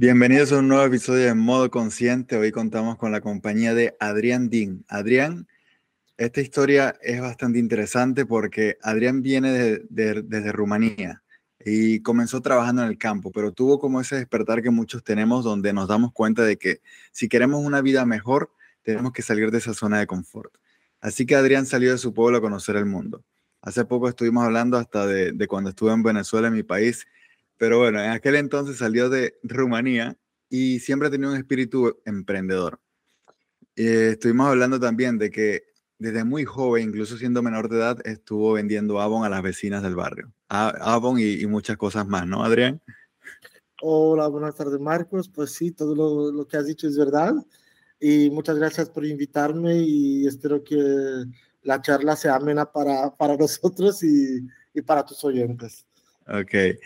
Bienvenidos a un nuevo episodio de Modo Consciente. Hoy contamos con la compañía de Adrián Din. Adrián, esta historia es bastante interesante porque Adrián viene desde Rumanía y comenzó trabajando en el campo, pero tuvo como ese despertar que muchos tenemos donde nos damos cuenta de que si queremos una vida mejor, tenemos que salir de esa zona de confort. Así que Adrián salió de su pueblo a conocer el mundo. Hace poco estuvimos hablando hasta de, de cuando estuve en Venezuela, en mi país, pero bueno, en aquel entonces salió de Rumanía y siempre ha tenido un espíritu emprendedor. Eh, estuvimos hablando también de que desde muy joven, incluso siendo menor de edad, estuvo vendiendo Avon a las vecinas del barrio. Avon y, muchas cosas más, ¿no, Adrián? Hola, buenas tardes, Marcos. Pues sí, todo lo, lo, que has dicho es verdad. Y muchas gracias por invitarme y espero que la charla sea amena para, para nosotros y, y para tus oyentes. Ok.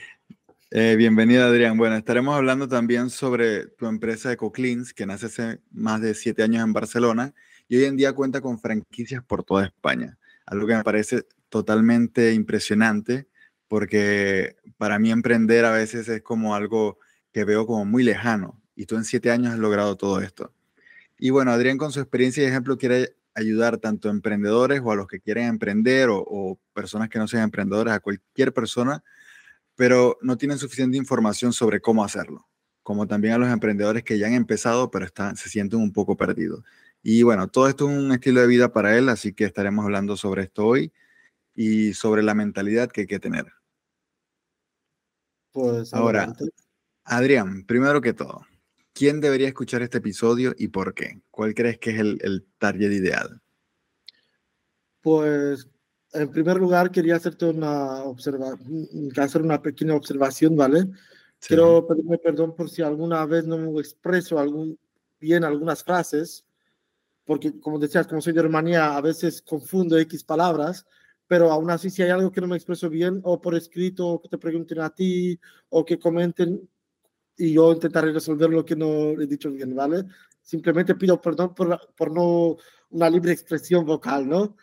Eh, bienvenido, Adrián. Bueno, estaremos hablando también sobre tu empresa EcoCleans, que nace hace más de siete años en Barcelona y hoy en día cuenta con franquicias por toda España. Algo que me parece totalmente impresionante, porque para mí emprender a veces es como algo que veo como muy lejano, y tú en siete años has logrado todo esto. Y bueno, Adrián con su experiencia y ejemplo quiere ayudar tanto a emprendedores o a los que quieren emprender o, o personas que no sean emprendedores, a cualquier persona pero no tienen suficiente información sobre cómo hacerlo, como también a los emprendedores que ya han empezado, pero están, se sienten un poco perdidos. Y bueno, todo esto es un estilo de vida para él, así que estaremos hablando sobre esto hoy y sobre la mentalidad que hay que tener. Pues ahora, Adrián, primero que todo, ¿quién debería escuchar este episodio y por qué? ¿Cuál crees que es el, el target ideal? Pues en primer lugar, quería hacerte una hacer una pequeña observación, ¿vale? Quiero pedirme perdón por si alguna vez no me expreso algún, bien algunas frases, porque como decías, como soy de Rumanía, a veces confundo X palabras, pero aún así si hay algo que no me expreso bien, o por escrito, o que te pregunten a ti, o que comenten, y yo intentaré resolver lo que no he dicho bien, ¿vale? Simplemente pido perdón por, por no una libre expresión vocal, ¿no?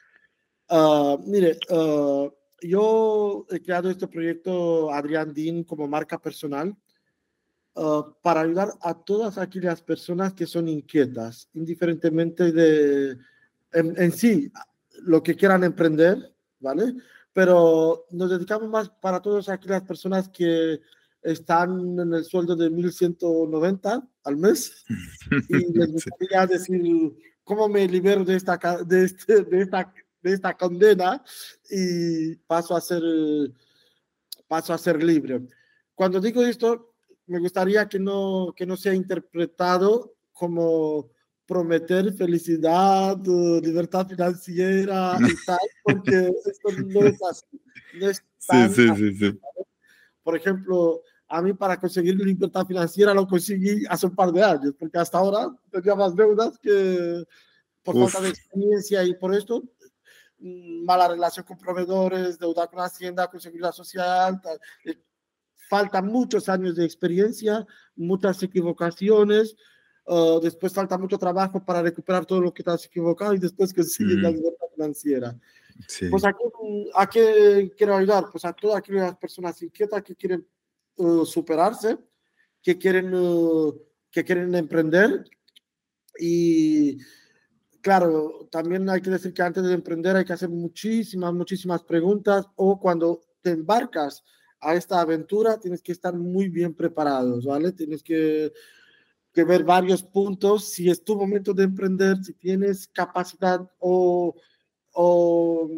Uh, mire, uh, yo he creado este proyecto Adrián Dean como marca personal uh, para ayudar a todas aquellas personas que son inquietas, indiferentemente de en, en, sí lo que quieran emprender, ¿vale? Pero nos dedicamos más para todas aquellas personas que están en el sueldo de 1.190 al mes y les gustaría decir cómo me libero de esta, de, este, de esta de esta condena y paso a ser, paso a ser libre. Cuando digo esto, me gustaría que no, que no sea interpretado como prometer felicidad, libertad financiera y tal, porque esto no es así. No es tan sí, sí, sí, Por ejemplo, a mí para conseguir libertad financiera lo conseguí hace un par de años, porque hasta ahora tenía más deudas que por falta de experiencia y por esto mala relación con proveedores, deuda con Hacienda, con Seguridad Social. Eh, faltan muchos años de experiencia, muchas equivocaciones. Uh, después falta mucho trabajo para recuperar todo lo que te has equivocado y después que sigue la libertad financiera. Pues a qué, quiero ayudar? Pues a todas aquellas personas inquietas que quieren uh, superarse, que quieren, uh, que quieren emprender y claro, también hay que decir que antes de emprender hay que hacer muchísimas, muchísimas preguntas o cuando te embarcas a esta aventura tienes que estar muy bien preparados, ¿vale? Tienes que, que ver varios puntos, si es tu momento de emprender, si tienes capacidad o, o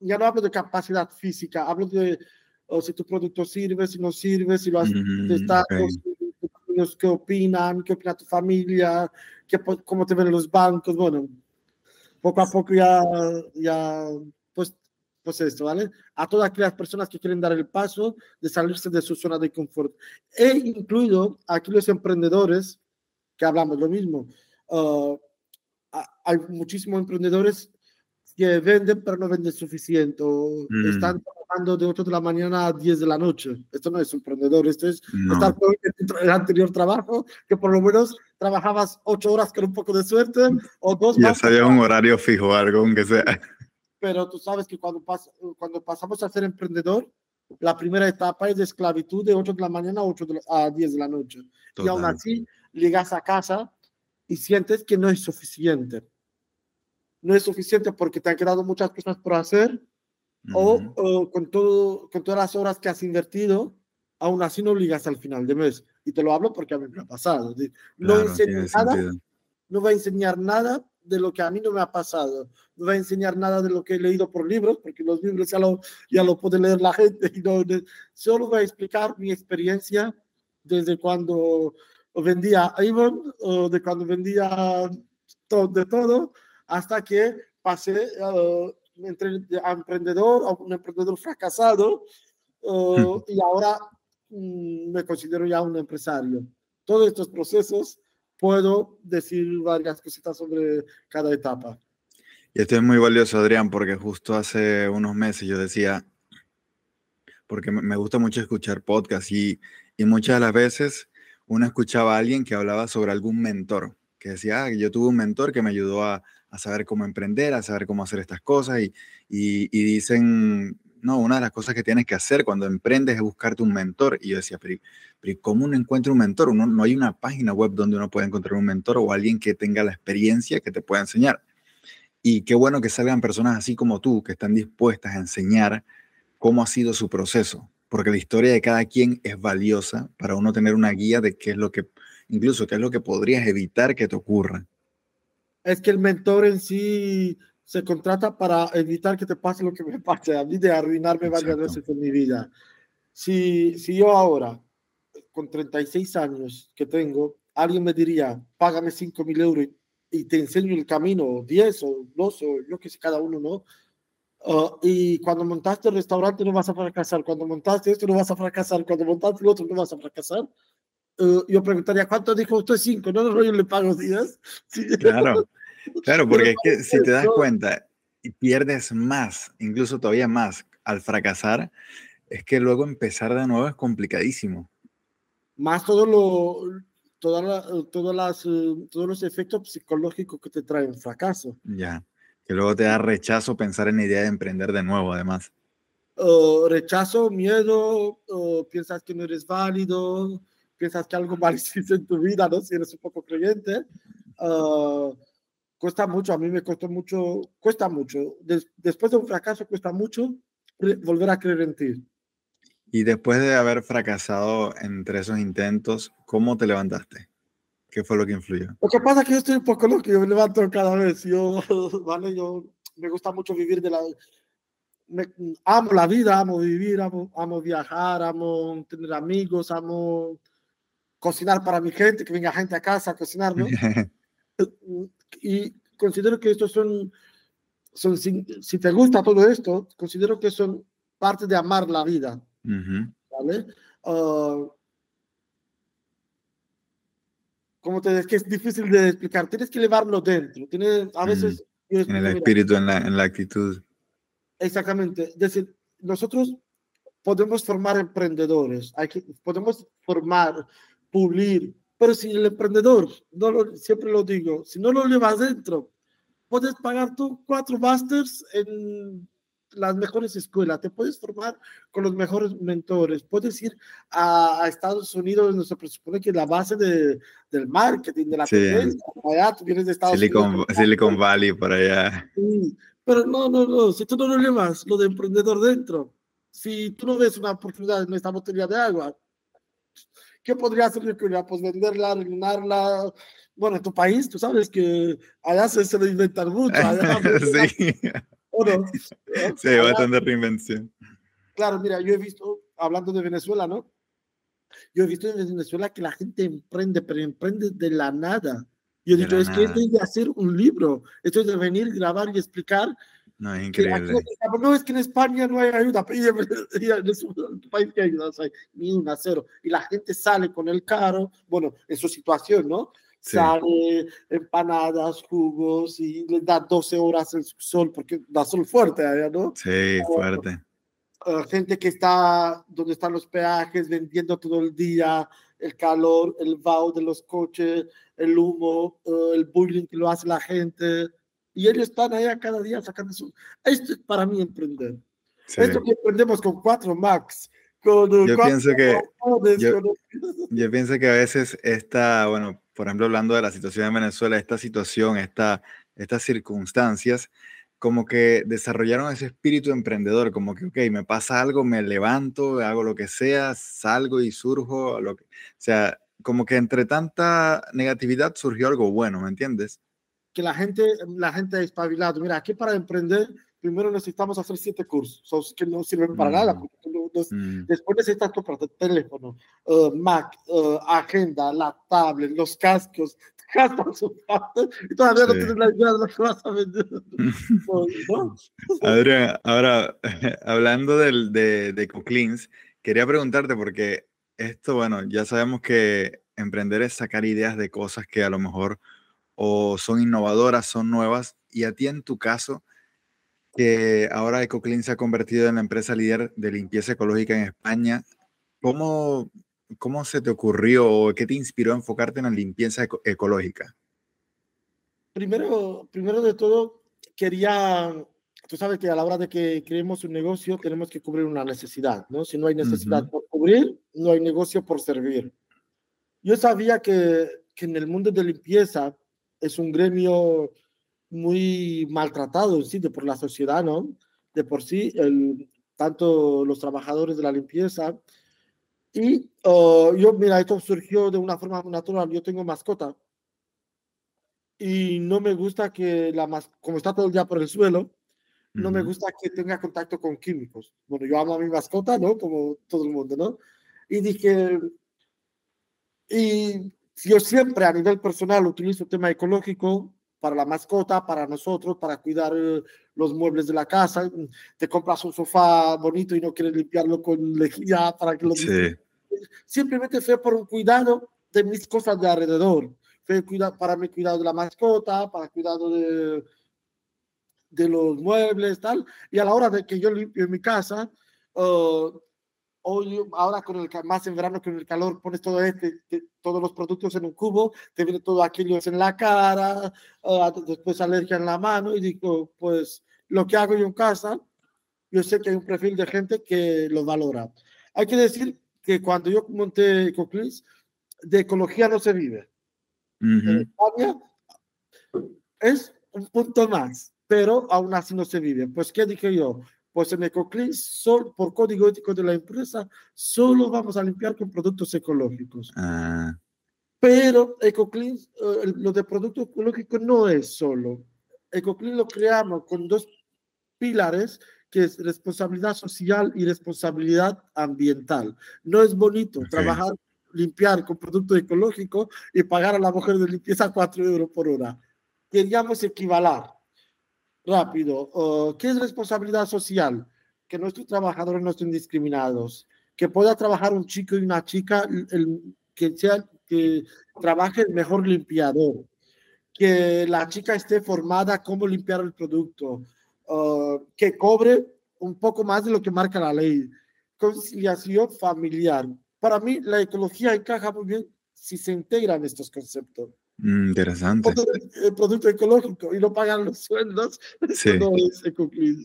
ya no hablo de capacidad física, hablo de o si tu producto sirve, si no sirve, si lo has testado, qué opinan, qué opina tu familia, qué, cómo te ven los bancos, bueno, poco a poco ya, ya pues, pues esto, ¿vale? A todas aquellas personas que quieren dar el paso de salirse de su zona de confort. He incluido a aquellos emprendedores que hablamos lo mismo. Uh, hay muchísimos emprendedores que venden pero no venden suficiente o mm. están trabajando de 8 de la mañana a 10 de la noche. Esto no es emprendedor, esto es estar dentro del anterior trabajo, que por lo menos trabajabas 8 horas con un poco de suerte o dos Ya sabía un horario fijo, algo aunque sea. Pero tú sabes que cuando, pas cuando pasamos a ser emprendedor, La primera etapa es de esclavitud de 8 de la mañana a, 8 a 10 de la noche. Y aún así llegas a casa y sientes que no es suficiente. No es suficiente porque te han quedado muchas cosas por hacer o, con, todo, con todas las horas que has invertido, aún así no llegas al final de mes. Y te lo hablo porque a mí me ha pasado. No, nada, no va a enseñar nada de lo que a mí no me ha pasado. No va a enseñar nada de lo que he leído por libros, porque los libros ya lo, ya lo puede leer la gente. Y no, solo voy a explicar mi experiencia desde cuando vendía Avon, o de cuando vendía todo, de todo, hasta que pasé uh, entre, a emprendedor, a un emprendedor fracasado, uh, y ahora um, me considero ya un empresario. Todos estos procesos puedo decir varias cositas sobre cada etapa. Y esto es muy valioso, Adrián, porque justo hace unos meses yo decía, porque me gusta mucho escuchar podcasts y, y muchas de las veces uno escuchaba a alguien que hablaba sobre algún mentor, que decía, ah, yo tuve un mentor que me ayudó a, a saber cómo emprender, a saber cómo hacer estas cosas y, y, y, dicen, no, una de las cosas que tienes que hacer cuando emprendes es buscarte un mentor. Y yo decía, pero, ¿cómo uno encuentra un mentor? Uno, no hay una página web donde uno pueda encontrar un mentor o alguien que tenga la experiencia que te pueda enseñar. Y qué bueno que salgan personas así como tú, que están dispuestas a enseñar cómo ha sido su proceso, porque la historia de cada quien es valiosa para uno tener una guía de qué es lo que, incluso qué es lo que podrías evitar que te ocurra. Es que el mentor en sí se contrata para evitar que te pase lo que me pase a mí de arruinarme varias veces en mi vida. Si, si yo ahora, con 36 años que tengo, alguien me diría, págame 5 mil euros y, te enseño el camino, 10 o 12 o yo que sé, cada uno, ¿no? Uh, y cuando montaste el restaurante no vas a fracasar, cuando montaste esto no vas a fracasar, cuando montaste el otro no vas a fracasar. Uh, yo preguntaría, ¿cuánto dijo usted? 5, no, no, yo le pago 10. Claro. Claro, porque es que si te das cuenta y pierdes más, incluso todavía más al fracasar, es que luego empezar de nuevo es complicadísimo. Más todo lo, todas las, eh, todos los efectos psicológicos que te trae un fracaso. Ya, que luego te da rechazo pensar en la idea de emprender de nuevo, además. rechazo, miedo, piensas que no eres válido, piensas que algo mal hiciste en tu vida, ¿no? Si eres un poco creyente. Uh, cuesta mucho, a mí me costó mucho, cuesta mucho. después de un fracaso cuesta mucho volver a creer en ti. Y después de haber fracasado entre esos intentos, ¿cómo te levantaste? ¿Qué fue lo que influyó? Lo que pasa es que yo estoy un poco loco, yo me levanto cada vez. Yo, ¿vale? Yo me gusta mucho vivir de la... amo la vida, amo vivir, amo, amo viajar, amo tener amigos, amo cocinar para mi gente, que venga gente a casa a cocinar, ¿no? y considero que estos son, son si, te gusta todo esto, considero que son parte de amar la vida. ¿Vale? Uh, como te es que es difícil de explicar, tienes que llevarlo dentro, tienes a veces... En el espíritu, en la, en la actitud. Exactamente, es decir, nosotros podemos formar emprendedores, hay que, podemos formar, pulir, pero si el emprendedor, no lo, siempre lo digo, si no lo llevas dentro, puedes pagar tú cuatro masters en las mejores escuelas, te puedes formar con los mejores mentores, puedes ir a, Estados Unidos, donde se presupone que es la base de, del marketing, de la sí. allá tú vienes de Estados Silicon, Unidos. Silicon Valley, por allá. Sí, pero no, no, no, si tú no lo llevas, lo de emprendedor dentro, si tú no ves una oportunidad en esta botella de agua, ¿Qué podría hacer yo Pues venderla, arruinarla. Bueno, en tu país, tú sabes que allá se, se lo inventan mucho. sí. ¿O no? Sí, allá, bastante reinvención. Claro, mira, yo he visto, hablando de Venezuela, ¿no? Yo he visto en Venezuela que la gente emprende, pero emprende de la nada. Yo he dicho, es que esto es de hacer un libro, esto es de venir, grabar y explicar no, es increíble. no, es que en España no hay ayuda, y en país que hay ayuda, o sea, ni una, cero. Y la gente sale con el carro, bueno, en su situación, ¿no? Sí. Sale empanadas, jugos y le da 12 horas el sol, porque da sol fuerte allá, ¿no? Sí, fuerte. Uh, gente que está donde están los peajes vendiendo todo el día, el calor, el vaho de los coches, el humo, uh, el bullying que lo hace la gente y ellos están allá cada día sacando su... Esto es para mí emprender. Esto que aprendemos con cuatro Max. Con yo, pienso que, yo, pienso que a veces esta, bueno, por ejemplo, hablando de la situación en Venezuela, esta situación, esta, estas circunstancias, como que desarrollaron ese espíritu emprendedor, como que, ok, me pasa algo, me levanto, hago lo que sea, salgo y surjo, lo que, o sea, como que entre tanta negatividad surgió algo bueno, ¿me entiendes? Que la gente, la gente espabilado. Mira, aquí para emprender, primero necesitamos hacer siete cursos que no sirven para nada. Mm. Mm. Después necesitas comprar teléfono, uh, Mac, uh, agenda, la tablet, los cascos, y todavía no tienes la idea de lo que vas a vender. Adrián, ahora, hablando del, de, de Coclins, quería preguntarte porque esto, bueno, ya sabemos que emprender es sacar ideas de cosas que a lo mejor o son innovadoras, son nuevas, y a ti en tu caso, que ahora EcoClean se ha convertido en la empresa líder de limpieza ecológica en España, ¿cómo, ¿cómo se te ocurrió o qué te inspiró a enfocarte en la limpieza ecológica? Primero, primero de todo, quería, tú sabes que a la hora de que creemos un negocio tenemos que cubrir una necesidad, ¿no? Si no hay necesidad por cubrir, no hay negocio por servir. Yo sabía que, que en el mundo de limpieza es un gremio muy maltratado sí, de por la sociedad, ¿no? De por sí, el, tanto los trabajadores de la limpieza y uh, yo, mira, esto surgió de una forma natural. Yo tengo mascota y no me gusta que la mascota, como está todo el día por el suelo, no me gusta que tenga contacto con químicos. Bueno, yo amo a mi mascota, ¿no? Como todo el mundo, ¿no? Y dije, y yo siempre a nivel personal utilizo el tema ecológico para la mascota, para nosotros, para cuidar eh, los muebles de la casa. Te compras un sofá bonito y no quieres limpiarlo con lejía para que lo... Sí. Simplemente fue por un cuidado de mis cosas de alrededor. Fue cuidado, para mi cuidado de la mascota, para cuidado de, de los muebles, tal. Y a la hora de que yo limpio mi casa, uh, hoy, ahora con el más en verano con el calor pones todo este, todos los productos en un cubo, te viene todo aquello en la cara, uh, después alergia en la mano y digo, pues lo que hago yo en casa, yo sé que hay un perfil de gente que lo valora. Hay que decir que cuando yo monté EcoClis, de ecología no se vive. En España es un punto más, pero aún así no se vive. Pues, ¿qué dije yo? Pues en EcoCleans, por código ético de la empresa, solo vamos a limpiar con productos ecológicos. Ah. Pero EcoCleans, eh, lo de producto ecológico no es solo. EcoCleans lo creamos con dos pilares, que es responsabilidad social y responsabilidad ambiental. No es bonito trabajar, limpiar con producto ecológico y pagar a la mujer de limpieza 4 euros por hora. Queríamos equivalar rápido. ¿Qué es responsabilidad social? Que nuestros trabajadores no estén discriminados, que pueda trabajar un chico y una chica el, que, sea, que trabaje el mejor limpiador, que la chica esté formada cómo limpiar el producto, que cobre un poco más de lo que marca la ley. Conciliación familiar. Para mí, la ecología encaja muy bien si se integran estos conceptos. Mm, interesante. El producto ecológico y no pagan los sueldos, sí. no es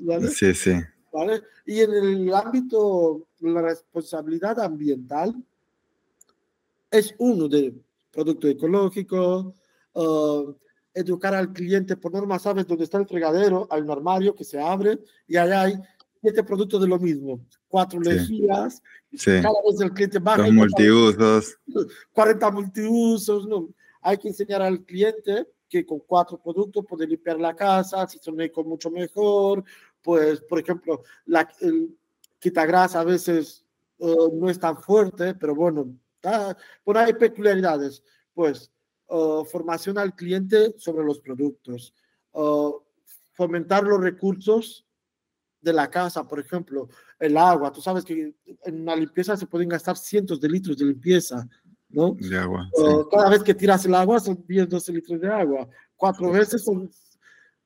¿vale? Sí, sí. ¿Vale? Y en el ámbito de la responsabilidad ambiental, es uno de producto ecológico, uh, educar al cliente por norma, sabes dónde está el fregadero, hay un armario que se abre y allá hay siete productos de lo mismo, cuatro lejías, cada vez el cliente baja. Los multiusos. 40 multiusos, no. Hay que enseñar al cliente que con cuatro productos puede limpiar la casa, si son eco mucho mejor, pues, por ejemplo, la, el grasa a veces uh, no es tan fuerte, pero bueno, bueno, hay peculiaridades, pues, formación al cliente sobre los productos, fomentar los recursos de la casa, por ejemplo, el agua. Tú sabes que en una limpieza se pueden gastar cientos de litros de limpieza, ¿no? De agua. Cada vez que tiras el agua son 10, 12 litros de agua. Cuatro veces son...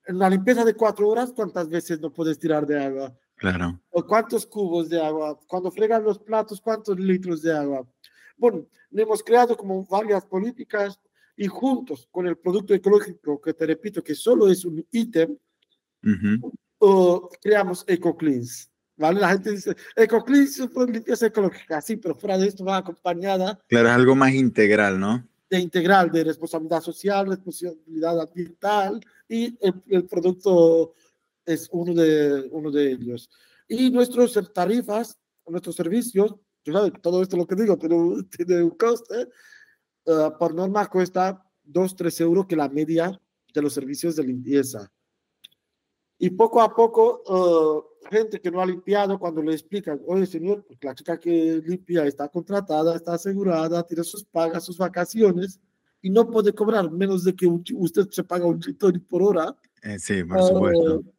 En una limpieza de cuatro horas, ¿cuántas veces no puedes tirar de agua? Claro. ¿O cuántos cubos de agua? Cuando fregan los platos, ¿cuántos litros de agua? Bueno, hemos creado como varias políticas y juntos con el producto ecológico, que te repito que solo es un ítem, creamos EcoCleans, ¿vale? La gente dice, EcoClean es limpieza ecológica, sí, pero fuera de esto va acompañada. Claro, es algo más integral, ¿no? De integral, de responsabilidad social, responsabilidad ambiental y el, producto es uno de, uno de ellos. Y nuestras tarifas, nuestros servicios, todo esto lo que digo, pero tiene un coste, eh, por norma cuesta 2, 3 euros que la media de los servicios de limpieza. Y poco a poco, uh, gente que no ha limpiado, cuando le explican, oye señor, pues la chica que limpia está contratada, está asegurada, tiene sus pagas, sus vacaciones, y no puede cobrar menos de que usted se paga un chito por hora. Eh, sí, por supuesto. Uh,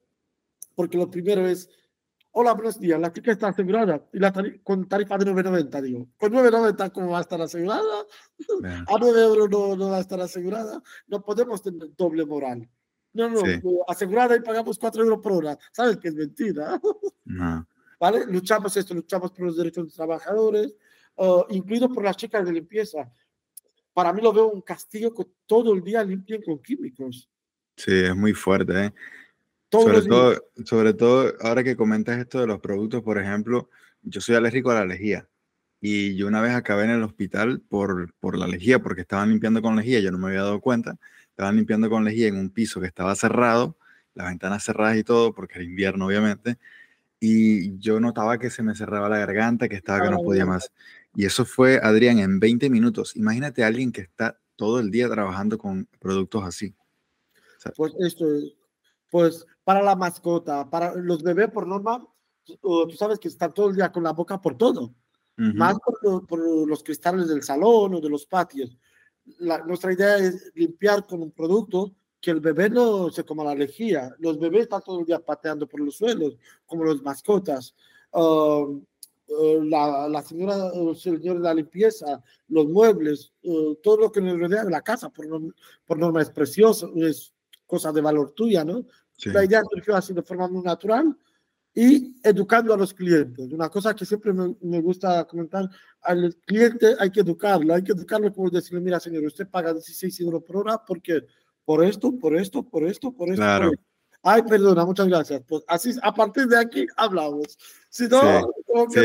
porque lo primero es, hola, buenos días, la chica está asegurada, y la con tarifa de 9.90, digo, con 9.90, ¿cómo va a estar asegurada? A 9 euros no, no va a estar asegurada. No podemos tener doble moral. No, no, asegurada y pagamos 4 euros por hora. ¿Sabes que es mentira? No. ¿Vale? Luchamos esto, luchamos por los derechos de los trabajadores, uh, incluido por las chicas de limpieza. Para mí lo veo un castigo que todo el día limpien con químicos. Sí, es muy fuerte. ¿eh? Sobre, todo, sobre todo, ahora que comentas esto de los productos, por ejemplo, yo soy alérgico a la lejía. Y yo una vez acabé en el hospital por, por la lejía, porque estaban limpiando con lejía, yo no me había dado cuenta estaban limpiando con lejía en un piso que estaba cerrado, las ventanas cerradas y todo, porque era invierno obviamente, y yo notaba que se me cerraba la garganta, que estaba que no podía más. Y eso fue, Adrián, en 20 minutos. Imagínate a alguien que está todo el día trabajando con productos así. pues esto, pues para la mascota, para los bebés por norma, tú sabes que están todo el día con la boca por todo, más por, por, los cristales del salón o de los patios nuestra idea es limpiar con un producto que el bebé no se coma la lejía. Los bebés están todo el día pateando por los suelos, como los mascotas. Um, uh, la, la, señora el señor de la limpieza, los muebles, uh, todo lo que nos rodea de la casa, por, por norma es precioso, es cosa de valor tuya, ¿no? La idea surgió así de forma muy natural y educando a los clientes. Una cosa que siempre me, me, gusta comentar, al cliente hay que educarlo, hay que educarlo como decirle, mira señor, usted paga 16 euros por hora porque por esto, por esto, por esto, por esto. Claro. Ay, perdona, muchas gracias. Pues así, a partir de aquí hablamos. Si no, sí.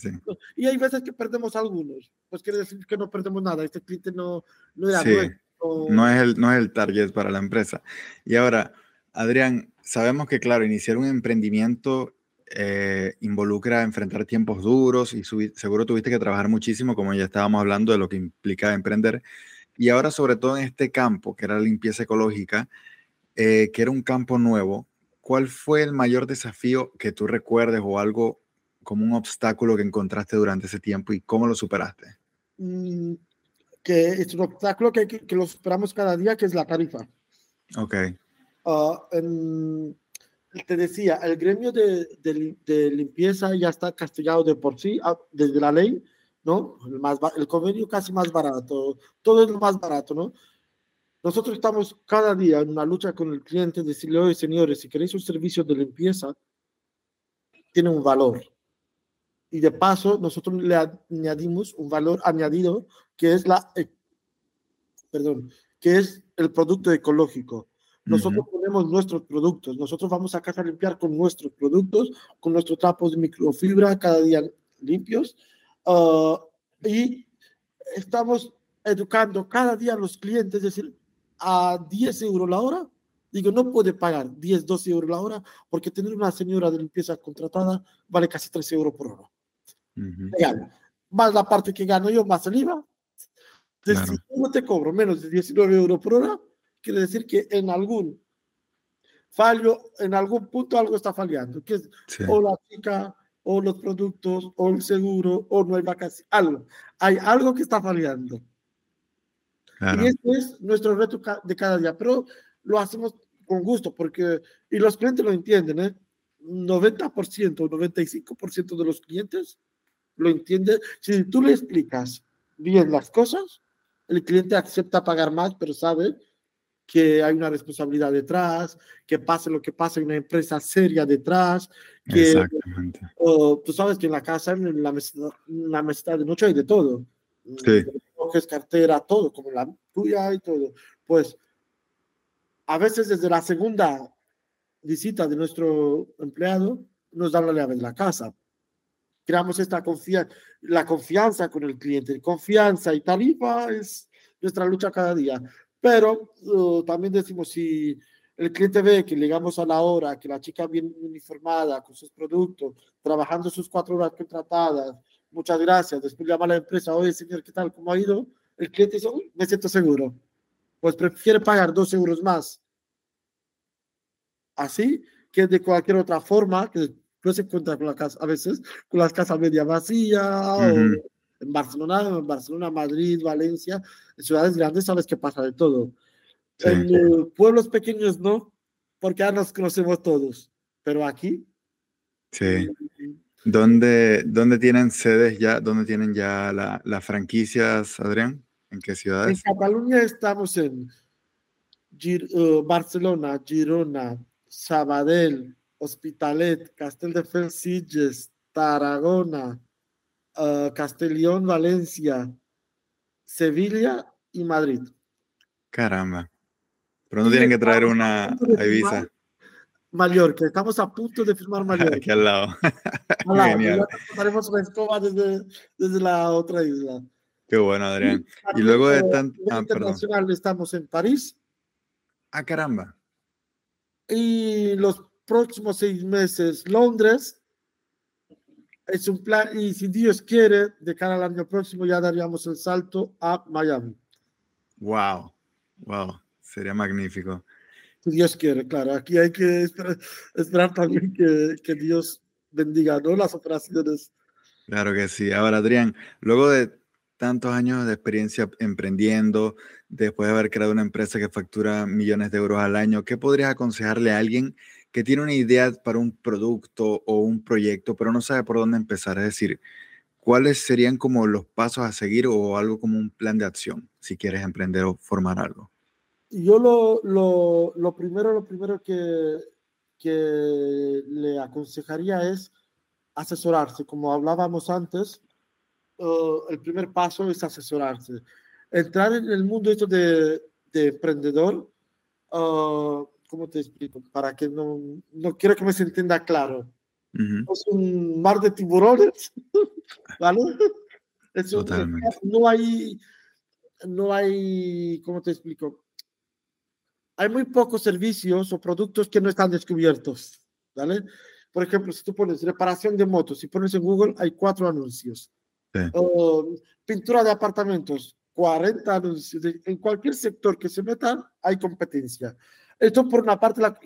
Sí, no y hay veces que perdemos algunos. Pues quiere decir que no perdemos nada. Este cliente no, no era no, no, es el, no es el target para la empresa. Y ahora, Adrián, sabemos que, claro, iniciar un emprendimiento eh, involucra enfrentar tiempos duros y seguro tuviste que trabajar muchísimo, como ya estábamos hablando de lo que implica emprender. Y ahora, sobre todo en este campo, que era la limpieza ecológica, eh, que era un campo nuevo, ¿cuál fue el mayor desafío que tú recuerdes o algo como un obstáculo que encontraste durante ese tiempo y cómo lo superaste? Mm, que es un obstáculo que, que, lo superamos cada día, que es la tarifa. Ok. Ah, te decía, el gremio de, de, limpieza ya está castigado de por sí, ah, desde la ley, ¿no? El, más, el convenio casi más barato, todo es lo más barato, ¿no? Nosotros estamos cada día en una lucha con el cliente, decirle, oye, señores, si queréis un servicio de limpieza, tiene un valor. Y de paso, nosotros le añadimos un valor añadido, que es la, eh, perdón, que es el producto ecológico. Nosotros ponemos nuestros productos, nosotros vamos a casa a limpiar con nuestros productos, con nuestros trapos de microfibra cada día limpios ah, y estamos educando cada día a los clientes, es decir, a 10 euros la hora, digo, no puede pagar 10, 12 euros la hora porque tener una señora de limpieza contratada vale casi 13 euros por hora. Más la parte que gano yo, más el IVA. Entonces, si no te cobro menos de 19 euros por hora, quiere decir que en algún fallo, en algún punto algo está fallando, que es o la chica, o los productos, o el seguro, o no hay vacaciones, algo. Hay algo que está fallando. Y este es nuestro reto de cada día, pero lo hacemos con gusto, porque, y los clientes lo entienden, ¿eh? 90% o 95% de los clientes lo entienden. Si tú le explicas bien las cosas, el cliente acepta pagar más, pero sabe que hay una responsabilidad detrás, que pase lo que pase, hay una empresa seria detrás, que Exactamente. tú sabes que en la casa, en la mesita, la mesita de noche hay de todo. Sí. Coges cartera, todo, como la tuya y todo. Pues a veces desde la segunda visita de nuestro empleado, nos dan la llave de la casa. Creamos esta confianza, la confianza con el cliente. Confianza y tarifa es nuestra lucha cada día. Pero uh, también decimos, si el cliente ve que llegamos a la hora, que la chica bien uniformada con sus productos, trabajando sus cuatro horas contratadas, muchas gracias. Después llama a la empresa, oye, señor, ¿qué tal? ¿Cómo ha ido? El cliente dice, Uy, me siento seguro. Pues prefiere pagar dos euros más así que de cualquier otra forma, que no se encuentra con la casa, a veces con las casas media vacía, o en Barcelona, en Barcelona, Madrid, Valencia, en ciudades grandes sabes que pasa de todo. En eh, pueblos pequeños no, porque ya nos conocemos todos, pero aquí. Sí. ¿Dónde, dónde tienen sedes ya? ¿Dónde tienen ya las franquicias, Adrián? ¿En qué ciudades? En Cataluña estamos en uh, Barcelona, Girona, Sabadell, Hospitalet, Castel de Felsilles, Tarragona, uh, Castellón, Valencia, Sevilla y Madrid. Caramba. Pero no tienen que traer una Ibiza. Mallorca, estamos a punto de firmar Mallorca. Aquí al lado. Al lado Genial. Haremos una escoba desde, desde, la otra isla. Qué bueno, Adrián. Y, luego de tanto. Ah, internacional estamos en París. Ah, caramba y los próximos seis meses Londres. Es un plan, y si Dios quiere, de cara al año próximo ya daríamos el salto a Miami. Wow, wow, sería magnífico. Si Dios quiere, claro, aquí hay que esperar, también que, que Dios bendiga ¿no? las operaciones. Claro que sí. Ahora, Adrián, luego de tantos años de experiencia emprendiendo, después de haber creado una empresa que factura millones de euros al año, ¿qué podrías aconsejarle a alguien que tiene una idea para un producto o un proyecto, pero no sabe por dónde empezar? Es decir, ¿cuáles serían como los pasos a seguir o algo como un plan de acción si quieres emprender o formar algo? Yo lo, lo, lo primero, lo primero que, que le aconsejaría es asesorarse, como hablábamos antes, uh, el primer paso es asesorarse. Entrar en el mundo esto de, de emprendedor, uh, ¿cómo te explico? Para que no, no quiero que me se entienda claro. Es un mar de tiburones, ¿vale? Es un, no hay, no hay, ¿cómo te explico? Hay muy pocos servicios o productos que no están descubiertos, ¿vale? Por ejemplo, si tú pones reparación de motos, si pones en Google, hay cuatro anuncios pintura de apartamentos, 40 anuncios. En cualquier sector que se metan, hay competencia. Esto por una parte, la,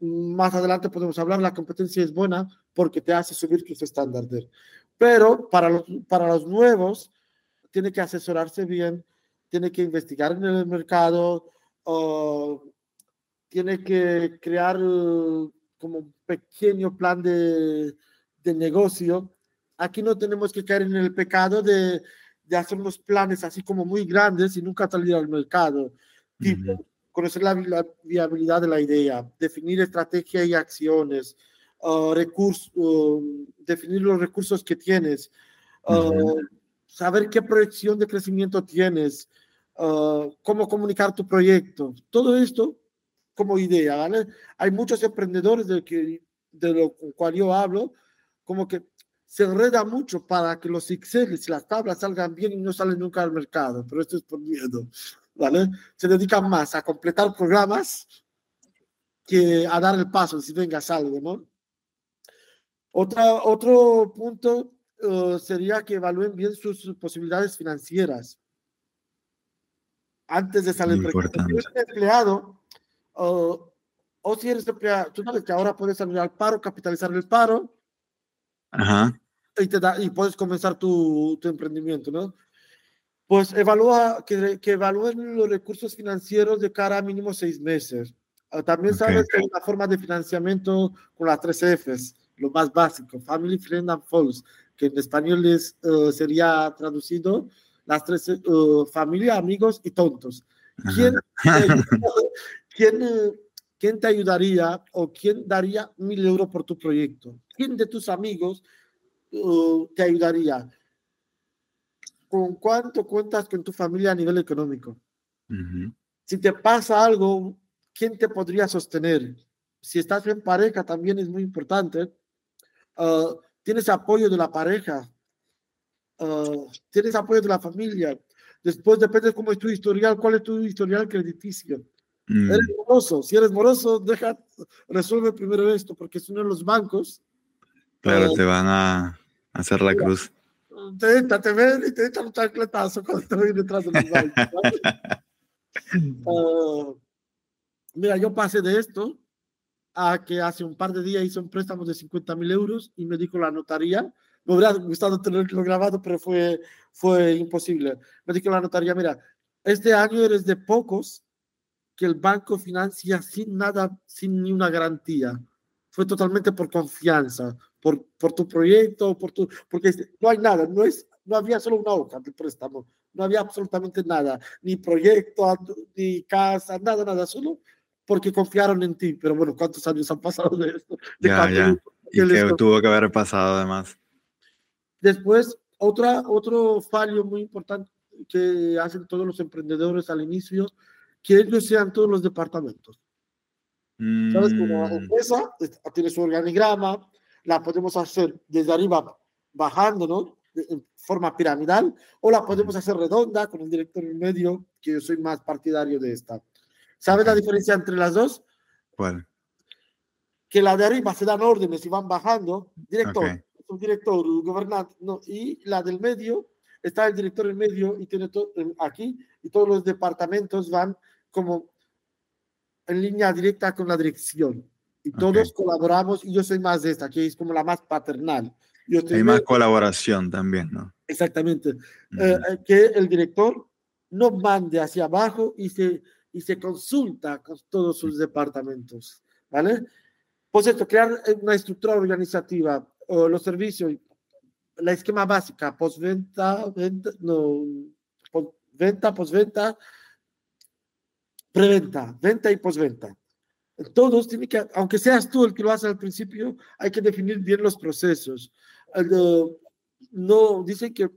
más adelante podemos hablar, la competencia es buena porque te hace subir tus estándares. Pero para los, para los nuevos, tiene que asesorarse bien, tiene que investigar en el mercado, tiene que crear como un pequeño plan de, de negocio Aquí no tenemos que caer en el pecado de, de hacer unos planes así como muy grandes y nunca salir al mercado. Tipo, conocer la, viabilidad de la idea, definir estrategia y acciones, uh, uh, definir los recursos que tienes, uh, saber qué proyección de crecimiento tienes, cómo comunicar tu proyecto. Todo esto como idea, ¿vale? Hay muchos emprendedores de, que, de lo cual yo hablo, como que se enreda mucho para que los Excel y las tablas salgan bien y no salen nunca al mercado, pero esto es por miedo, ¿vale? Se dedican más a completar programas que a dar el paso, si venga algo, ¿no? Otra, otro punto uh, sería que evalúen bien sus posibilidades financieras antes de salir. Si eres empleado, uh, o si eres empleado, tú sabes que ahora puedes salir al paro, capitalizar el paro, Ajá. Y, te da, y puedes comenzar tu, tu emprendimiento, ¿no? Pues evalúa, que, que evalúen los recursos financieros de cara a mínimo seis meses. Ah, también sabes que hay una forma de financiamiento con las tres Fs, lo más básico, Family, Friend and False, que en español es, uh, sería traducido las tres, uh, familia, amigos y tontos. ¿Quién, ¿quién, ¿quién te ayudaría o quién daría mil euros por tu proyecto? ¿Quién de tus amigos uh, te ayudaría? ¿Con cuánto cuentas con tu familia a nivel económico? Si te pasa algo, ¿quién te podría sostener? Si estás en pareja, también es muy importante. ah, tienes apoyo de la pareja, ah, tienes apoyo de la familia. Después depende de cómo es tu historial, cuál es tu historial crediticio. Mm. Eres moroso, si eres moroso, deja, resuelve primero esto, porque si no los bancos. Claro, te van a hacer la cruz. Te, te ven y te echan un chancletazo cuando te ven detrás de los bancos. mira, yo pasé de esto a que hace un par de días hice un préstamo de 50 mil euros y me dijo la notaría, me hubiera gustado tenerlo grabado, pero fue, fue imposible. Me dijo la notaría, mira, este año eres de pocos que el banco financia sin nada, sin ni una garantía. Fue totalmente por confianza, por, por tu proyecto, por tu, porque no hay nada, no, es, no había solo una hoja de préstamo, no había absolutamente nada, ni proyecto, ni casa, nada, nada, solo porque confiaron en ti. Pero bueno, ¿cuántos años han pasado de esto? ya, ya. Y que tuvo que haber pasado además. Después, otra, otro fallo muy importante que hacen todos los emprendedores al inicio, que ellos sean todos los departamentos. ¿Sabes? Como mm. empresa tiene su organigrama, la podemos hacer desde arriba bajando, ¿no? en forma piramidal, o la podemos hacer redonda con el director en medio, que yo soy más partidario de esta. ¿Sabes la diferencia entre las dos? ¿Cuál? Que la de arriba se dan órdenes y van bajando, director, un director, gobernante, no, y la del medio, está el director en medio y tiene todo aquí, y todos los departamentos van como en línea directa con la dirección. Y todos colaboramos, y yo soy más de esta, que es como la más paternal. Hay más colaboración también, ¿no? Exactamente. Eh, eh, que el director no mande hacia abajo y se, y se consulta con todos sus departamentos, ¿vale? Por cierto, crear una estructura organizativa, o los servicios, la esquema básica, postventa, venta, no, venta, postventa, preventa, venta y postventa. Todos tienen que, aunque seas tú el que lo hace al principio, hay que definir bien los procesos no, dicen que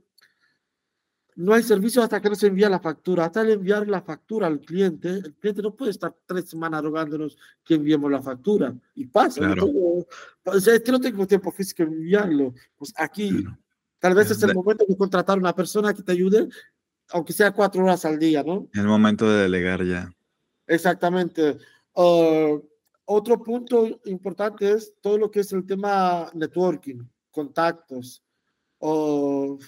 no hay servicio hasta que no se envía la factura. Hasta el enviar la factura al cliente, el cliente no puede estar tres semanas rogándonos que enviemos la factura. Y pasa. es que no tengo tiempo físico de enviarlo. Pues aquí, tal vez es el momento de contratar una persona que te ayude, aunque sea cuatro horas al día, ¿no? El momento de delegar ya. Exactamente. Uh, otro punto importante es todo lo que es el tema networking contactos. O,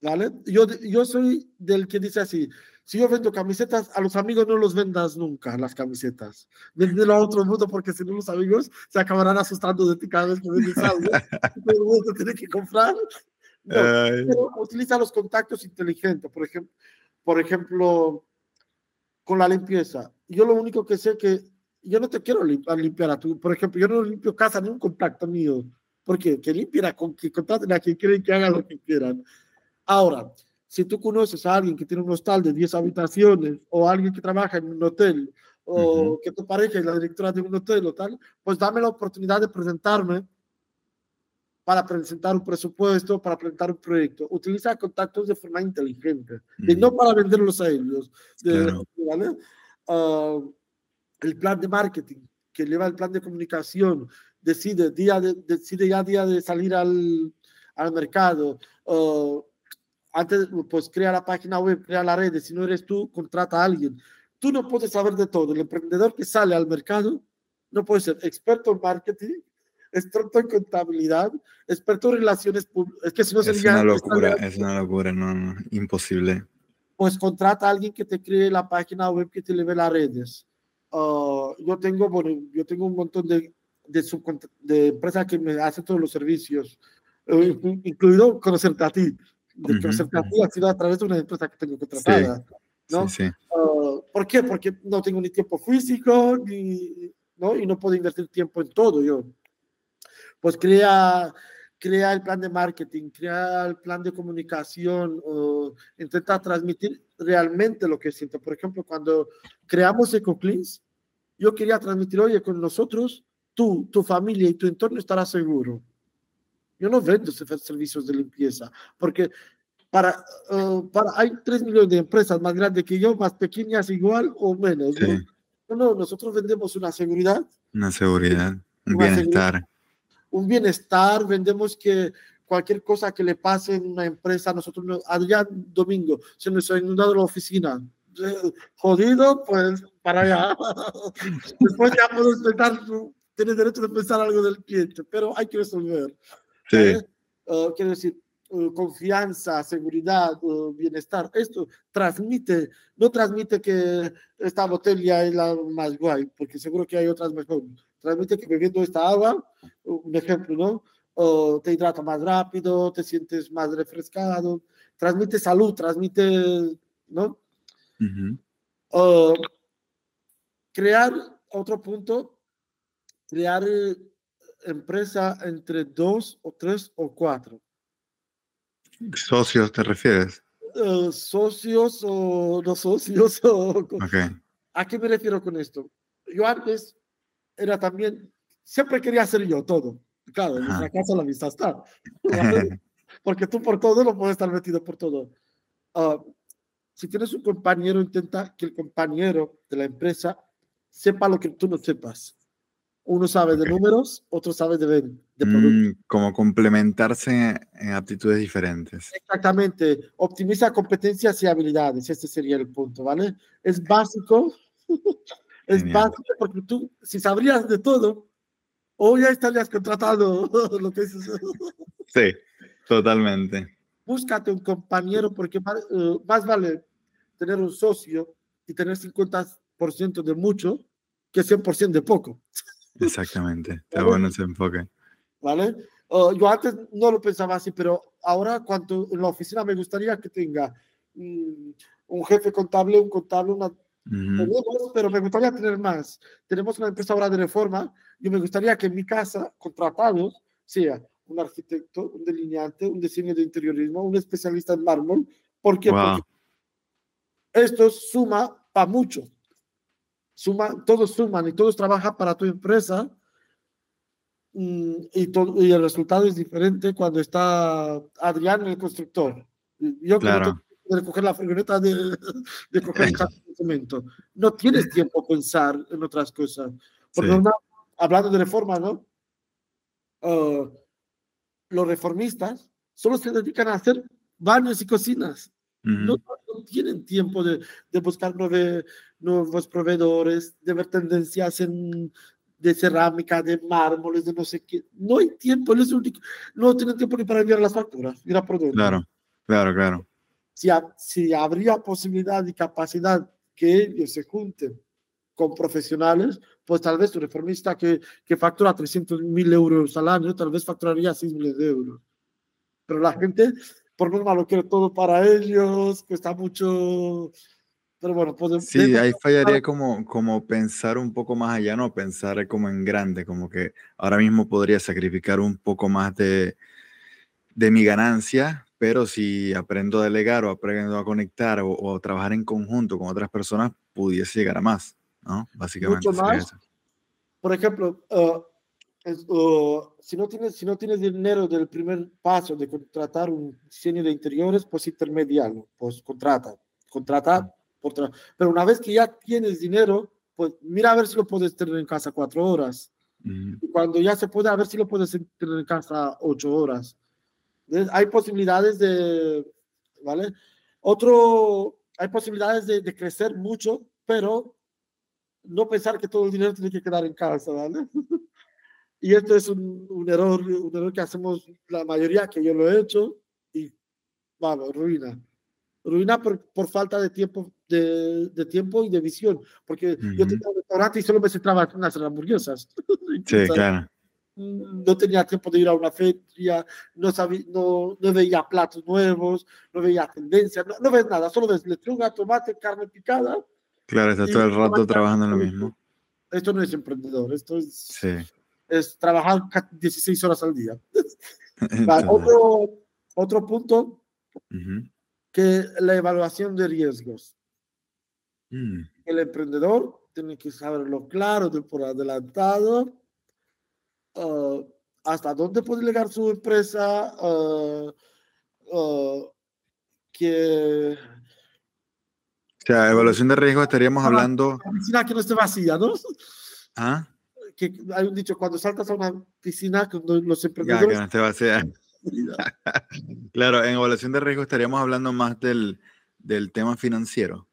¿vale? Yo, yo soy del que dice así, si yo vendo camisetas, a los amigos no los vendas nunca las camisetas. Véndelo a otro mundo porque si no los amigos se acabarán asustando de ti cada vez que vendes algo. Todo el mundo tiene que comprar. utiliza los contactos inteligentes. Por ejemplo, por ejemplo, con la limpieza. Yo lo único que sé que yo no te quiero limpiar, limpiar a tu, por ejemplo, yo no limpio casa ni un contacto mío porque que limpiera, con que contraten a quien quieren que haga lo que quieran. Ahora, si tú conoces a alguien que tiene un hostal de 10 habitaciones o alguien que trabaja en un hotel o que tu pareja es la directora de un hotel o tal, pues dame la oportunidad de presentarme para presentar un presupuesto, para presentar un proyecto. Utiliza contactos de forma inteligente, y no para venderlos a ellos. ¿vale? Ah, el plan de marketing, que lleva el plan de comunicación, decide, día de, decide ya día de salir al, al mercado, o antes, pues crea la página web, crea la red, si no eres tú, contrata a alguien. Tú no puedes saber de todo. El emprendedor que sale al mercado no puede ser experto en marketing, experto en contabilidad, experto en relaciones públicas. Es que si no es una locura, es una locura, no, no, imposible. Pues contrata a alguien que te cree la página web, que te leve las redes. Uh, yo tengo, bueno, yo tengo un montón de de, de empresa que me hace todos los servicios, eh, incluido conocerte a ti. De conocerte a ti ha sido a través de una empresa que tengo contratada. ¿no? Sí, ah, ¿Por qué? Porque no tengo ni tiempo físico ni, ¿no? y no puedo invertir tiempo en todo yo. Pues crea, crea el plan de marketing, crea el plan de comunicación, o intenta transmitir realmente lo que siento. Por ejemplo, cuando creamos EcoCleans, yo quería transmitir, oye, con nosotros tú, tu familia y tu entorno estará seguro. Yo no vendo servicios de limpieza, porque para, uh, para, hay 3 millones de empresas más grandes que yo, más pequeñas igual o menos. ¿no? no, nosotros vendemos una seguridad. Una seguridad, un bienestar. Un bienestar, vendemos que cualquier cosa que le pase en una empresa, nosotros, Adrián Domingo, se nos ha inundado la oficina, eh, jodido, pues para allá. Después ya podemos pensar, tienes derecho de pensar algo del cliente, pero hay que resolver. Sí. Uh, quiero decir, uh, confianza, seguridad, uh, bienestar. Esto transmite, no transmite que esta botella es la más guay, porque seguro que hay otras mejor. Transmite que bebiendo esta agua, un ejemplo, ¿no? te hidrata más rápido, te sientes más refrescado, transmite salud, transmite, ¿no? crear, otro punto, crear eh, empresa entre dos o tres o cuatro. ¿Socios te refieres? Eh, socios o no socios. O, ¿A qué me refiero con esto? Yo antes era también, siempre quería hacer yo todo. Claro, en nuestra casa la vista está. Porque tú por todo no puedes estar metido por todo. Uh, si tienes un compañero, intenta que el compañero de la empresa sepa lo que tú no sepas. Uno sabe de números, otro sabe de, de mm, como complementarse en aptitudes diferentes. Exactamente. Optimiza competencias y habilidades. Este sería el punto, ¿vale? Es básico. es básico porque tú, si sabrías de todo, o ya estarías contratado lo que dices. Sí, totalmente. Búscate un compañero porque más, eh, más vale tener un socio y tener 50% de mucho que 100% de poco. Exactamente, está bueno ese enfoque. ¿Vale? Uh, yo antes no lo pensaba así, pero ahora cuando en la oficina me gustaría que tenga mm, un jefe contable, un contable, una... pero me gustaría tener más. Tenemos una empresa ahora de reforma. Yo me gustaría que en mi casa, contratados, sea un arquitecto, un delineante, un diseño de interiorismo, un especialista en mármol. ¿Por qué? Porque esto suma para mucho. Suma, todos suman y todos trabajan para tu empresa mm, y, todo, y el resultado es diferente cuando está Adrián, el constructor. Yo claro. De recoger la furgoneta, de, de coger el cemento. No tienes tiempo a pensar en otras cosas. Por hablando de reforma, ¿no? Uh, los reformistas solo se dedican a hacer baños y cocinas no, tienen tiempo de, de buscar nuevos proveedores, de ver tendencias en, de cerámica, de mármoles, de no sé qué. No hay tiempo. No tienen tiempo ni para enviar las facturas, mira por dónde. Claro, claro, claro. Si, si habría posibilidad y capacidad que ellos se junten con profesionales, pues tal vez un reformista que, que factura 300 mil euros al año, tal vez facturaría 6 millones de euros. Pero la gente por norma lo quiero todo para ellos, cuesta mucho, pero bueno, podemos... Sí, ahí fallaría como, como pensar un poco más allá, no pensar como en grande, como que ahora mismo podría sacrificar un poco más de, de mi ganancia, pero si aprendo a delegar o aprendo a conectar o, a trabajar en conjunto con otras personas, pudiese llegar a más, ¿no? Básicamente. Mucho más. Por ejemplo, uh, si, no tienes, si no tienes dinero del primer paso de contratar un diseño de interiores, pues intermediarlo, pues contrata, contrata, por pero una vez que ya tienes dinero, pues mira a ver si lo puedes tener en casa cuatro horas. Y cuando ya se puede, a ver si lo puedes tener en casa ocho horas. Hay posibilidades de, ¿vale? Otro, hay posibilidades de, de crecer mucho, pero no pensar que todo el dinero tiene que quedar en casa, ¿vale? Y esto es un, un, error, un error que hacemos la mayoría, que yo lo he hecho, y vamos, ruina. Ruina por, por falta de tiempo, de, de, tiempo y de visión. Porque yo tenía un restaurante y solo me centraba en hacer hamburguesas. Sí, claro. No tenía tiempo de ir a una feria, no, sabía, no, no veía platos nuevos, no veía tendencias, no, no ves nada, solo ves lechuga, tomate, carne picada. Claro, estás todo el rato trabajando en lo mismo. Esto no es emprendedor, esto es... Sí es trabajar 16 horas al día. otro, otro punto, que la evaluación de riesgos. Mm. El emprendedor tiene que saberlo claro de por adelantado, uh, hasta dónde puede llegar su empresa, uh, que... O sea, evaluación de riesgos estaríamos hablando... que no esté vacía, ¿no? ¿Ah? que hay un dicho, cuando saltas a una piscina, los emprendedores... Ya, que no te a claro, en evaluación de riesgo estaríamos hablando más del, del tema financiero.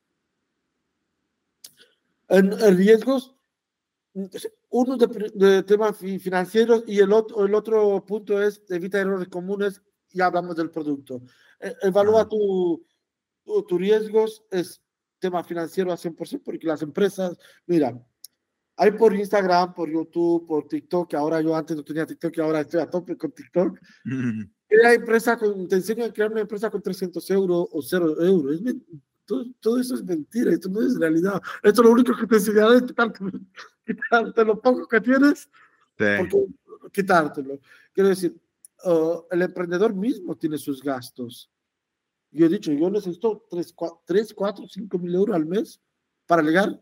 En, riesgos, uno de, temas financieros y el otro, el otro punto es evita errores comunes y hablamos del producto. E, evalúa tus tu, riesgos, es tema financiero a 100% porque las empresas, mira, hay por Instagram, por YouTube, por TikTok, que ahora yo antes no tenía TikTok y ahora estoy a tope con TikTok. Crea empresa con, te enseño a crear una empresa con 300 euros o 0 euros. todo, todo, eso es mentira, esto no es realidad. Esto es lo único que te enseñaré es quitarte, lo poco que tienes, sí. quitártelo. Quiero decir, uh, el emprendedor mismo tiene sus gastos. Yo he dicho, yo necesito 3, 4, 5 mil euros al mes para llegar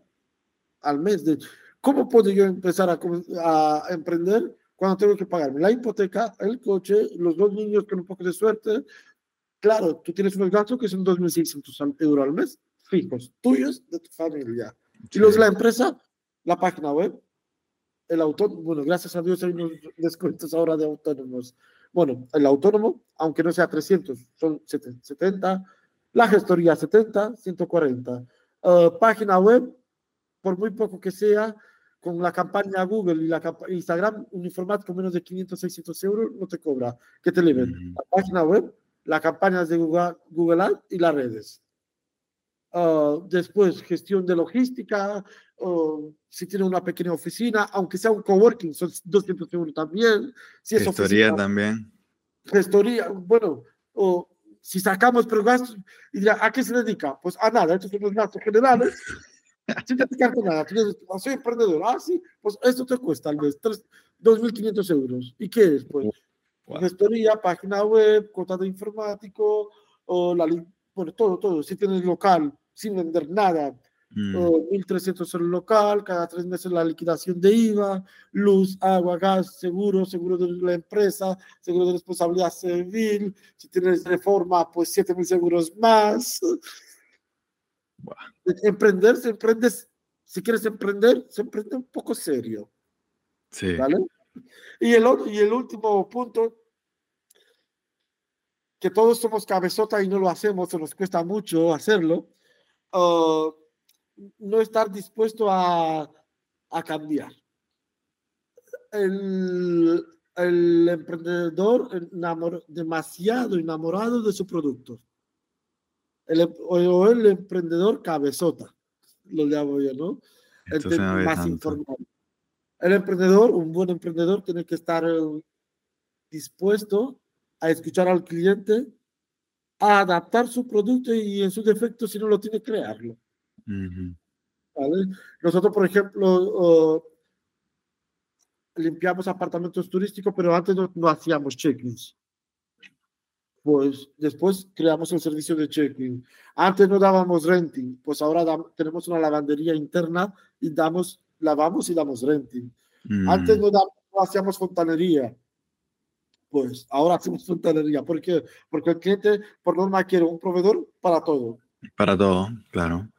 al mes. De, ¿Cómo puedo yo empezar a, a emprender cuando tengo que pagarme la hipoteca, el coche, los dos niños con un poco de suerte? Claro, tú tienes unos gastos que son 2.600 euros al mes, fijos, tuyos, de tu familia. Y los de la empresa, la página web, el autónomo, bueno, gracias a Dios hay unos descuentos ahora de autónomos. Bueno, el autónomo, aunque no sea 300, son 70, la gestoría 70, 140. Uh, página web, por muy poco que sea, con la campaña Google y la Instagram, un informático menos de 500, 600 euros no te cobra. que te libren? La página web, las campañas de Google, Google Ads y las redes. Ah, después, gestión de logística, si tiene una pequeña oficina, aunque sea un coworking, son 200 euros también. Si gestoría también. Gestoría, bueno, o si sacamos pero gastos, y dirá, ¿a qué se dedica? Pues a nada, estos son los gastos generales sin dedicarte nada. Dices, soy emprendedor. Ah, sí, pues esto te cuesta al mes 2.500 euros. ¿Y qué es? Pues gestoría, página web, de informático, o la, bueno, todo, todo. Si tienes local sin vender nada, mm. 1.300 el local, cada tres meses la liquidación de IVA, luz, agua, gas, seguro, seguro de la empresa, seguro de responsabilidad civil, si tienes reforma, pues 7.000 seguros más. Emprender, se emprende, si quieres emprender, se emprende un poco serio. Sí. ¿Vale? Y el, y el último punto, que todos somos cabezota y no lo hacemos, se nos cuesta mucho hacerlo, uh, no estar dispuesto a, a cambiar. El, el emprendedor enamor, demasiado enamorado de su producto el, o el emprendedor cabezota, lo llamo yo, ¿no? El más. El emprendedor, un buen emprendedor, tiene que estar eh, dispuesto a escuchar al cliente, a adaptar su producto y en su defecto, si no lo tiene, crearlo. ¿Vale? Nosotros, por ejemplo, limpiamos apartamentos turísticos, pero antes no, no hacíamos check-ins pues después creamos el servicio de check-in. Antes no dábamos renting, pues ahora tenemos una lavandería interna y damos, lavamos y damos renting. Antes mm. no, hacíamos fontanería, pues ahora hacemos fontanería. ¿Por qué? Porque el cliente por norma quiere un proveedor para todo. Para todo, claro.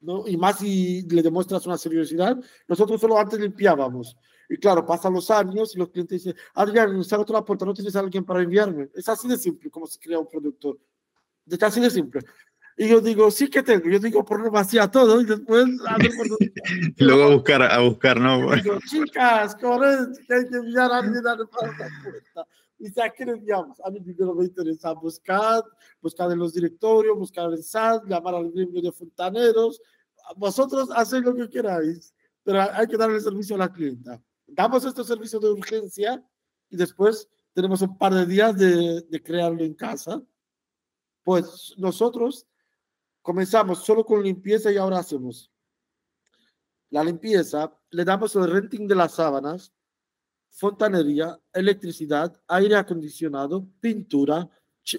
¿No? Y más si le demuestras una seriosidad. Nosotros solo antes limpiábamos. Y claro, pasan los años y los clientes dicen, Adrián, sale otra puerta, no tienes a alguien para enviarme. Es así de simple como se crea un producto. Es así de simple. Y yo digo, sí que tengo. Yo digo, por vacía todo y después por Luego a buscar, a buscar, ¿no? Digo, chicas, corren, que hay que enviar a alguien a la puerta. Y si aquí le enviamos, a mí primero me interesa buscar, buscar en los directorios, buscar en SAT, llamar al gremio de fontaneros. Vosotros hacéis lo que queráis, pero hay que darle el servicio a la clienta damos este servicio de urgencia y después tenemos un par de días de, de crearlo en casa. Pues nosotros comenzamos solo con limpieza y ahora hacemos la limpieza, le damos el renting de las sábanas, fontanería, electricidad, aire acondicionado, pintura,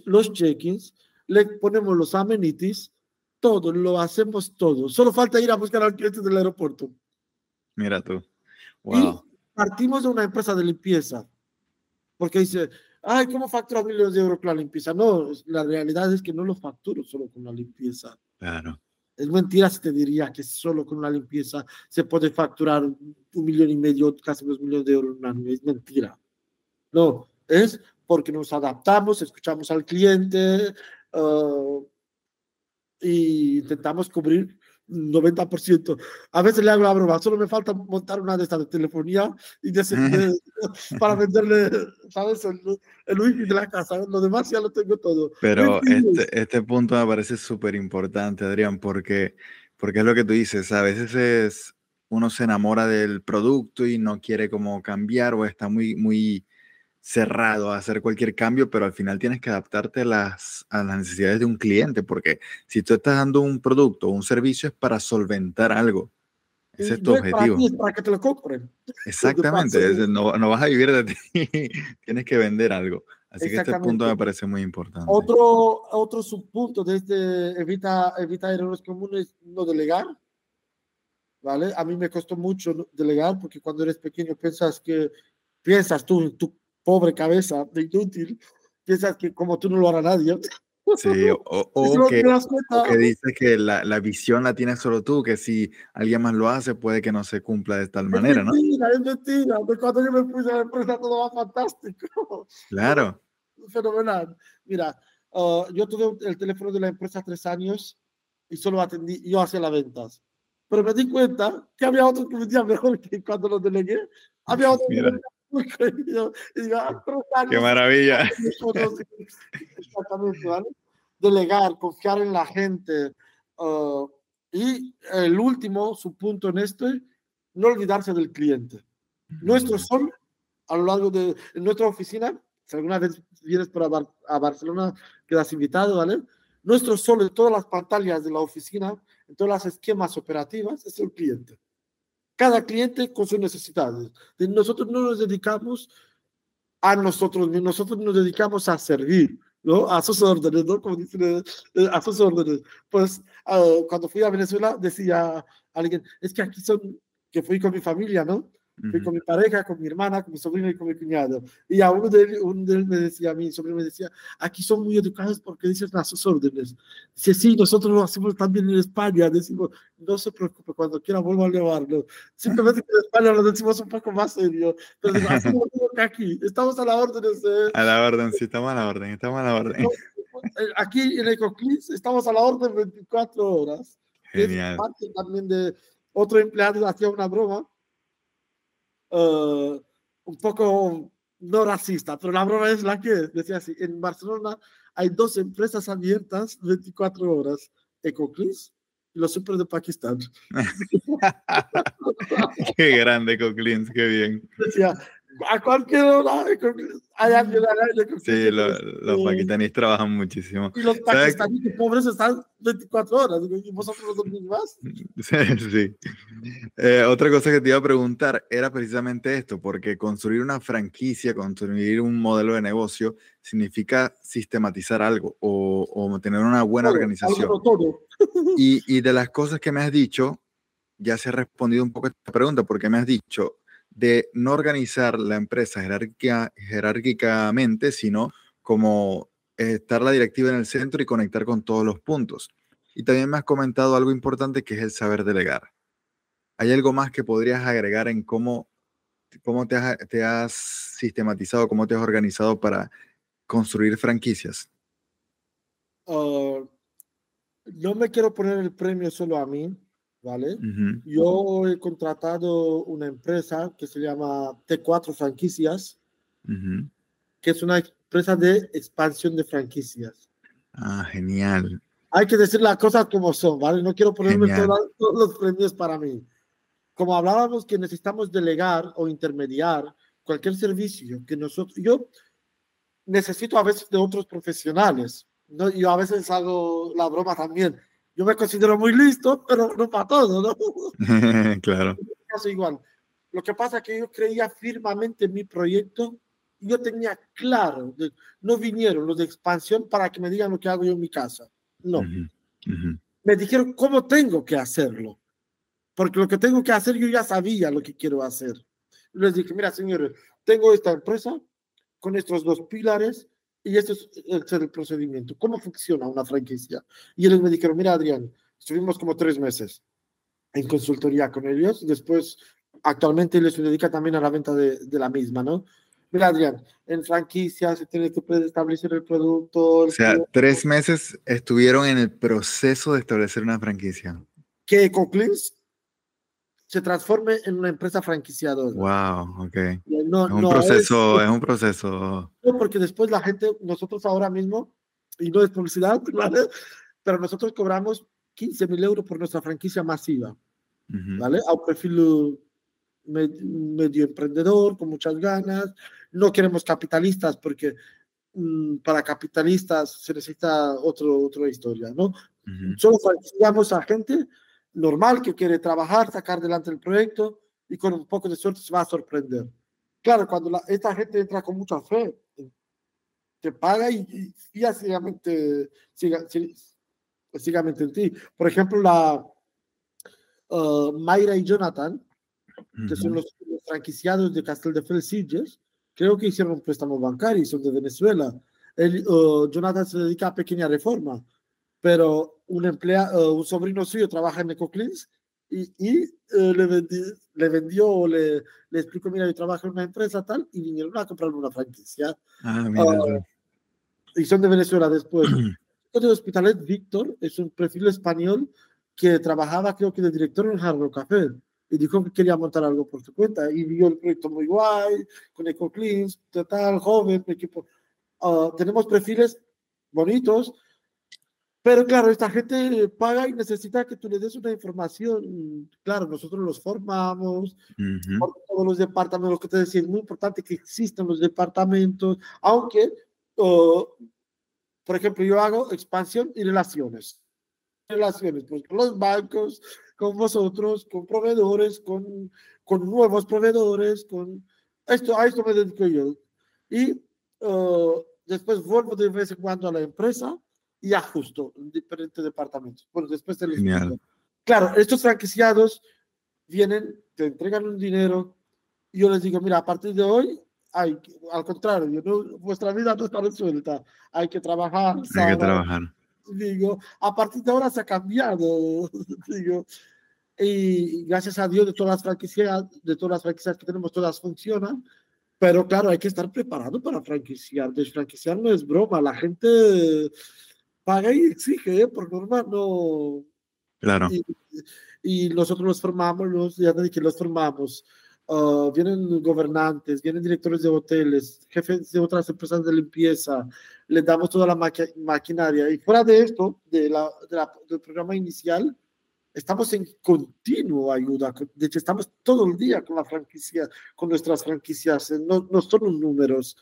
los check-ins, le ponemos los amenities, todo, lo hacemos todo. Solo falta ir a buscar al cliente del aeropuerto. Mira tú. Wow partimos de una empresa de limpieza, porque dice, ay, ¿cómo factura millones de euros con la limpieza? No, la realidad es que no lo facturo solo con la limpieza. Claro. Es mentira si te diría que solo con una limpieza se puede facturar un millón y medio, casi dos millones de euros en un año. Es mentira. No, es porque nos adaptamos, escuchamos al cliente uh, y intentamos cubrir 90%. A veces le hago la broma, solo me falta montar una de estas de telefonía y de, para venderle, ¿sabes? El, el, wifi de la casa. Lo demás ya lo tengo todo. Pero este, este punto me parece súper importante, Adrián, porque, porque es lo que tú dices. A veces es, uno se enamora del producto y no quiere como cambiar o está muy, muy cerrado a hacer cualquier cambio, pero al final tienes que adaptarte a las, a las necesidades de un cliente, porque si tú estás dando un producto o un servicio es para solventar algo. Ese es tu objetivo. Para, para, que te lo compren. Exactamente, no, no, vas a vivir de ti, tienes que vender algo. Así que este punto me parece muy importante. Otro, otro subpunto de este evita, evita errores comunes, no delegar. ¿Vale? A mí me costó mucho delegar porque cuando eres pequeño piensas que piensas tú, tú pobre cabeza de inútil, piensas que como tú no lo hará nadie. Sí, o, que, que, dices que la, la, visión la tienes solo tú, que si alguien más lo hace puede que no se cumpla de tal manera, ¿no? Es mentira, es mentira. De cuando yo me puse a la empresa todo va fantástico. Claro. Fenomenal. Mira, uh, yo tuve el teléfono de la empresa tres años y solo atendí, yo hacía las ventas. Pero me di cuenta que había otros que vendían mejor que cuando los delegué. Había otros que Ah, Qué maravilla. Delegar, confiar en la gente. Uh, y el último, su punto en esto, no olvidarse del cliente. Nuestro sol, a lo largo de nuestra oficina, si alguna vez vienes por a, Barcelona, quedas invitado, ¿vale? Nuestro sol en todas las pantallas de la oficina, en todas las esquemas operativas, es el cliente cada cliente con sus necesidades. Nosotros no nos dedicamos a nosotros, nosotros nos dedicamos a servir, ¿no? A sus órdenes, ¿no? Como dicen, eh, a sus órdenes. Pues ah, cuando fui a Venezuela decía alguien, es que aquí son, que fui con mi familia, ¿no? Fui con mi pareja, con mi hermana, con mi sobrino y con mi cuñado. Y a uno de, uno de él me decía, a mi sobrino me decía, aquí son muy educados porque dicen a sus órdenes. Dice, sí, nosotros lo hacemos también en España. Decimos, no se preocupe, cuando quiera vuelvo a llevarlo. Simplemente que en España lo decimos un poco más serio. Digo, así que aquí, estamos a la orden. A la orden, sí, estamos a la orden, estamos a la orden. Eh, aquí en Ecoclis estamos a la orden 24 horas. Genial. Es parte también de otro empleado hacía una broma uh, un poco no racista, pero la broma es la que decía así, en Barcelona hay dos empresas abiertas 24 horas, Ecoclis y los super de Pakistán. qué grande Ecoclis, qué bien. Decía, a cualquier hora alguien Sí, los pakistaníes trabajan muchísimo. Y los pakistaníes pobres están 24 horas. ¿Y vosotros los dormís más? Sí. sí. Eh, otra cosa que te iba a preguntar era precisamente esto, porque construir una franquicia, construir un modelo de negocio, significa sistematizar algo o, o tener una buena organización. Todo. Y, y de las cosas que me has dicho, ya se ha respondido un poco esta pregunta, porque me has dicho, de no organizar la empresa jerárquicamente, sino como estar la directiva en el centro y conectar con todos los puntos. Y también me has comentado algo importante que es el saber delegar. ¿Hay algo más que podrías agregar en cómo, cómo te, has, sistematizado, cómo te has organizado para construir franquicias? Ah, no me quiero poner el premio solo a mí, ¿vale? Yo he contratado una empresa que se llama T4 Franquicias, que es una empresa de expansión de franquicias. Ah, genial. Hay que decir las cosas como son, ¿vale? No quiero ponerme todos, los premios para mí. Como hablábamos que necesitamos delegar o intermediar cualquier servicio que nosotros, yo necesito a veces de otros profesionales, ¿no? Yo a veces hago la broma también yo me considero muy listo, pero no para todo, ¿no? claro. igual. Lo que pasa es que yo creía firmemente en mi proyecto yo tenía claro, no vinieron los de expansión para que me digan lo que hago yo en mi casa. No. Me dijeron cómo tengo que hacerlo. Porque lo que tengo que hacer yo ya sabía lo que quiero hacer. Les dije, mira, señores, tengo esta empresa con estos dos pilares y este es el, procedimiento. ¿Cómo funciona una franquicia? Y ellos me dijeron, mira, Adrián, Estuvimos como tres meses en consultoría con ellos. Después, actualmente les se dedica también a la venta de, de la misma, ¿no? Mira, Adrián, en franquicia se tiene que establecer el producto. o sea, tres meses estuvieron en el proceso de establecer una franquicia. Que Ecocleans se transforme en una empresa franquiciadora. Wow, ok. No, es un proceso, es, un proceso. No, porque después la gente, nosotros ahora mismo, y no es publicidad, ¿vale? Pero nosotros cobramos 15 mil euros por nuestra franquicia masiva, ¿vale? A un perfil medio emprendedor, con muchas ganas. No queremos capitalistas porque mm, para capitalistas se necesita otro, otra historia, ¿no? Solo facilitamos a gente normal que quiere trabajar, sacar delante el proyecto y con un poco de suerte se va a sorprender. Claro, cuando esta gente entra con mucha fe, te paga y, y, y siga, en ti. Por ejemplo, la uh, Mayra y Jonathan, que son los, franquiciados de Casteldefels Sitges, creo que hicieron un préstamo bancario y son de Venezuela. El, uh, Jonathan se dedica a pequeña reforma, pero un, empleado, uh, un sobrino suyo trabaja en EcoCleans y, y uh, le, le, vendió o le, le explicó, mira, yo trabajo en una empresa tal, y vinieron a comprarme una franquicia. Ah, mira. y son de Venezuela después. el Hospitalet, Víctor, es un perfil español que trabajaba, creo que de director en Hard Café y dijo que quería montar algo por su cuenta y vio el proyecto muy guay, con EcoCleans, total, joven, equipo. Uh, tenemos perfiles bonitos, pero claro, esta gente paga y necesita que tú le des una información. Claro, nosotros los formamos, por todos los departamentos, lo que te decía, es muy importante que existan los departamentos, aunque, uh, por ejemplo, yo hago expansión y relaciones. Relaciones pues, con los bancos, con vosotros, con proveedores, con, con nuevos proveedores, con esto, a esto me dedico yo. Y uh, después vuelvo de vez en cuando a la empresa y ajusto en diferentes departamentos. Bueno, después de Genial. Claro, estos franquiciados vienen, te entregan un dinero y yo les digo, mira, a partir de hoy, hay, al contrario, no, vuestra vida no está resuelta, hay que trabajar. Hay que trabajar. Digo, a partir de ahora se ha cambiado. Digo, y gracias a Dios de todas las franquicias, de todas las franquicias que tenemos, todas funcionan. Pero claro, hay que estar preparado para franquiciar. Desfranquiciar no es broma. La gente paga y exige, ¿eh? por norma no. Claro. Y, y, nosotros los formamos, los, ya que los formamos. Uh, vienen gobernantes, vienen directores de hoteles, jefes de otras empresas de limpieza, les damos toda la maquinaria. Y fuera de esto, de la, de la, del programa inicial, estamos en continuo ayuda. De hecho, estamos todo el día con la franquicia, con nuestras franquicias. No, no son números.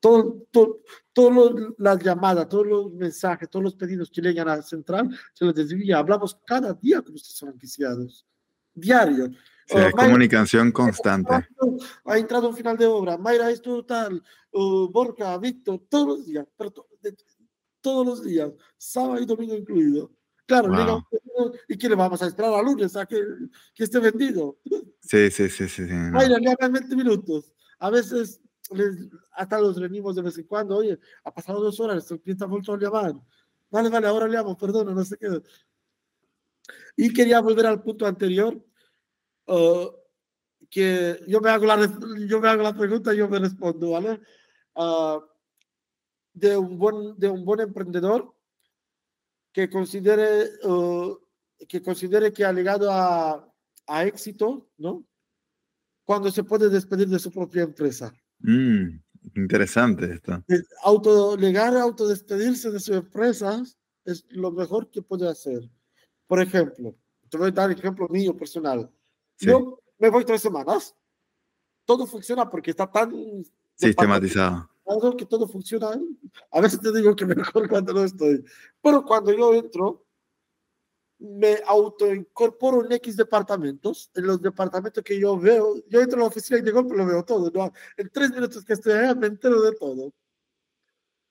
Todo, todo, todo las llamadas, todos los mensajes, todos los pedidos que llegan a la central, se les desvía. Hablamos cada día con nuestros franquiciados. Diario. Sí, uh, comunicación constante. Ha entrado un final de obra. Mayra, esto tal. Uh, Borja, Víctor, todos los días. Pero to, de, todos los días. Sábado y domingo incluido. Claro, wow. ¿y qué le vamos a esperar a lunes a que, que esté vendido? Sí, sí, sí, sí. sí no. Ay, le 20 minutos. A veces les, hasta los reunimos de vez en cuando. Oye, ha pasado dos horas, el cliente ha vuelto a llamar. Vale, vale, ahora le perdón, no sé qué. Y quería volver al punto anterior, uh, que yo me, hago la, yo me hago la pregunta yo me respondo, ¿vale? Uh, de, un buen, de un buen emprendedor que considere, uh, que considere que ha llegado a, a, éxito, ¿no? Cuando se puede despedir de su propia empresa. Mm, interesante esto. Auto, llegar a autodespedirse de su empresa es lo mejor que puede hacer. Por ejemplo, te voy a dar ejemplo mío personal. Sí. Yo me voy tres semanas. Todo funciona porque está tan sistematizado que todo funciona. A veces te digo que mejor cuando no estoy. Pero cuando yo entro, me autoincorporo en X departamentos, en los departamentos que yo veo. Yo entro a la oficina y de golpe lo veo todo. ¿no? En tres minutos que estoy allá me entero de todo.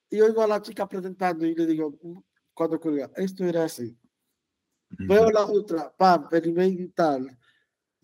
Y oigo a la chica presentando y le digo, cuando cuelga, esto era así. Veo la otra, pam, email y tal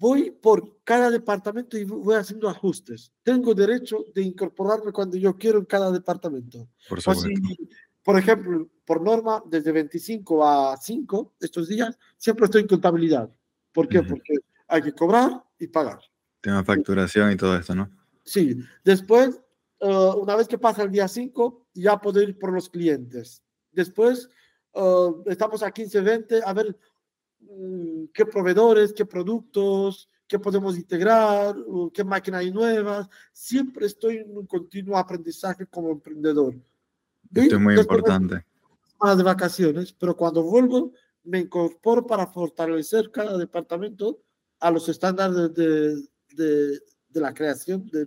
voy por cada departamento y voy haciendo ajustes. Tengo derecho de incorporarme cuando yo quiero en cada departamento. Por supuesto. Así, por ejemplo, por norma, desde 25 a 5, estos días, siempre estoy en contabilidad. ¿Por qué? Porque hay que cobrar y pagar. Tema facturación y todo esto, ¿no? Sí. Después, eh, una vez que pasa el día 5, ya puedo ir por los clientes. Después, eh, estamos a 15, 20, a ver mm, qué proveedores, qué productos, qué podemos integrar, qué máquinas hay nuevas. Siempre estoy en un continuo aprendizaje como emprendedor. Esto es muy importante. Más de vacaciones, pero cuando vuelvo me incorporo para fortalecer cada departamento a los estándares de, de, de la creación de,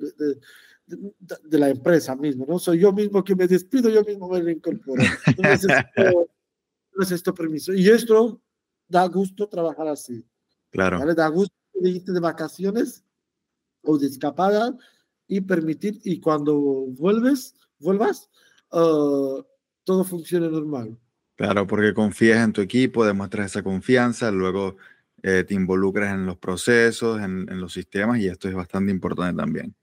de, la empresa mismo, ¿no? Soy yo mismo que me despido, yo mismo me reincorporo. No necesito, necesito permiso. Y esto da gusto trabajar así. Claro. ¿vale? Da gusto irte de vacaciones o de escapada y permitir, y cuando vuelves, vuelvas, uh, todo funcione normal. Claro, porque confías en tu equipo, demuestras esa confianza, luego eh, te involucras en los procesos, en, en, los sistemas, y esto es bastante importante también.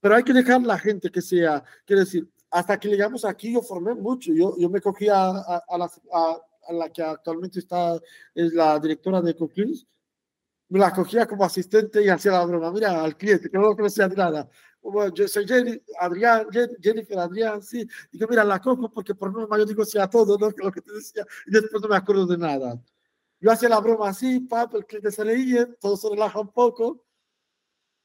Pero hay que dejar la gente que sea, quiero decir, hasta que llegamos aquí yo formé mucho, yo, yo me cogí a, a, a, la, a, la, que actualmente está, es la directora de Ecocleans, me la cogía como asistente y hacía la broma, mira, al cliente, que no lo conocía nada, yo soy Jenny, Adrián, Jennifer, Adrián, sí. Digo, mira, la cojo porque por norma yo digo sí a todo, ¿no? Que lo que te decía, y después no me acuerdo de nada. Yo hacía la broma así, papá, el cliente se leía, todo se relaja un poco.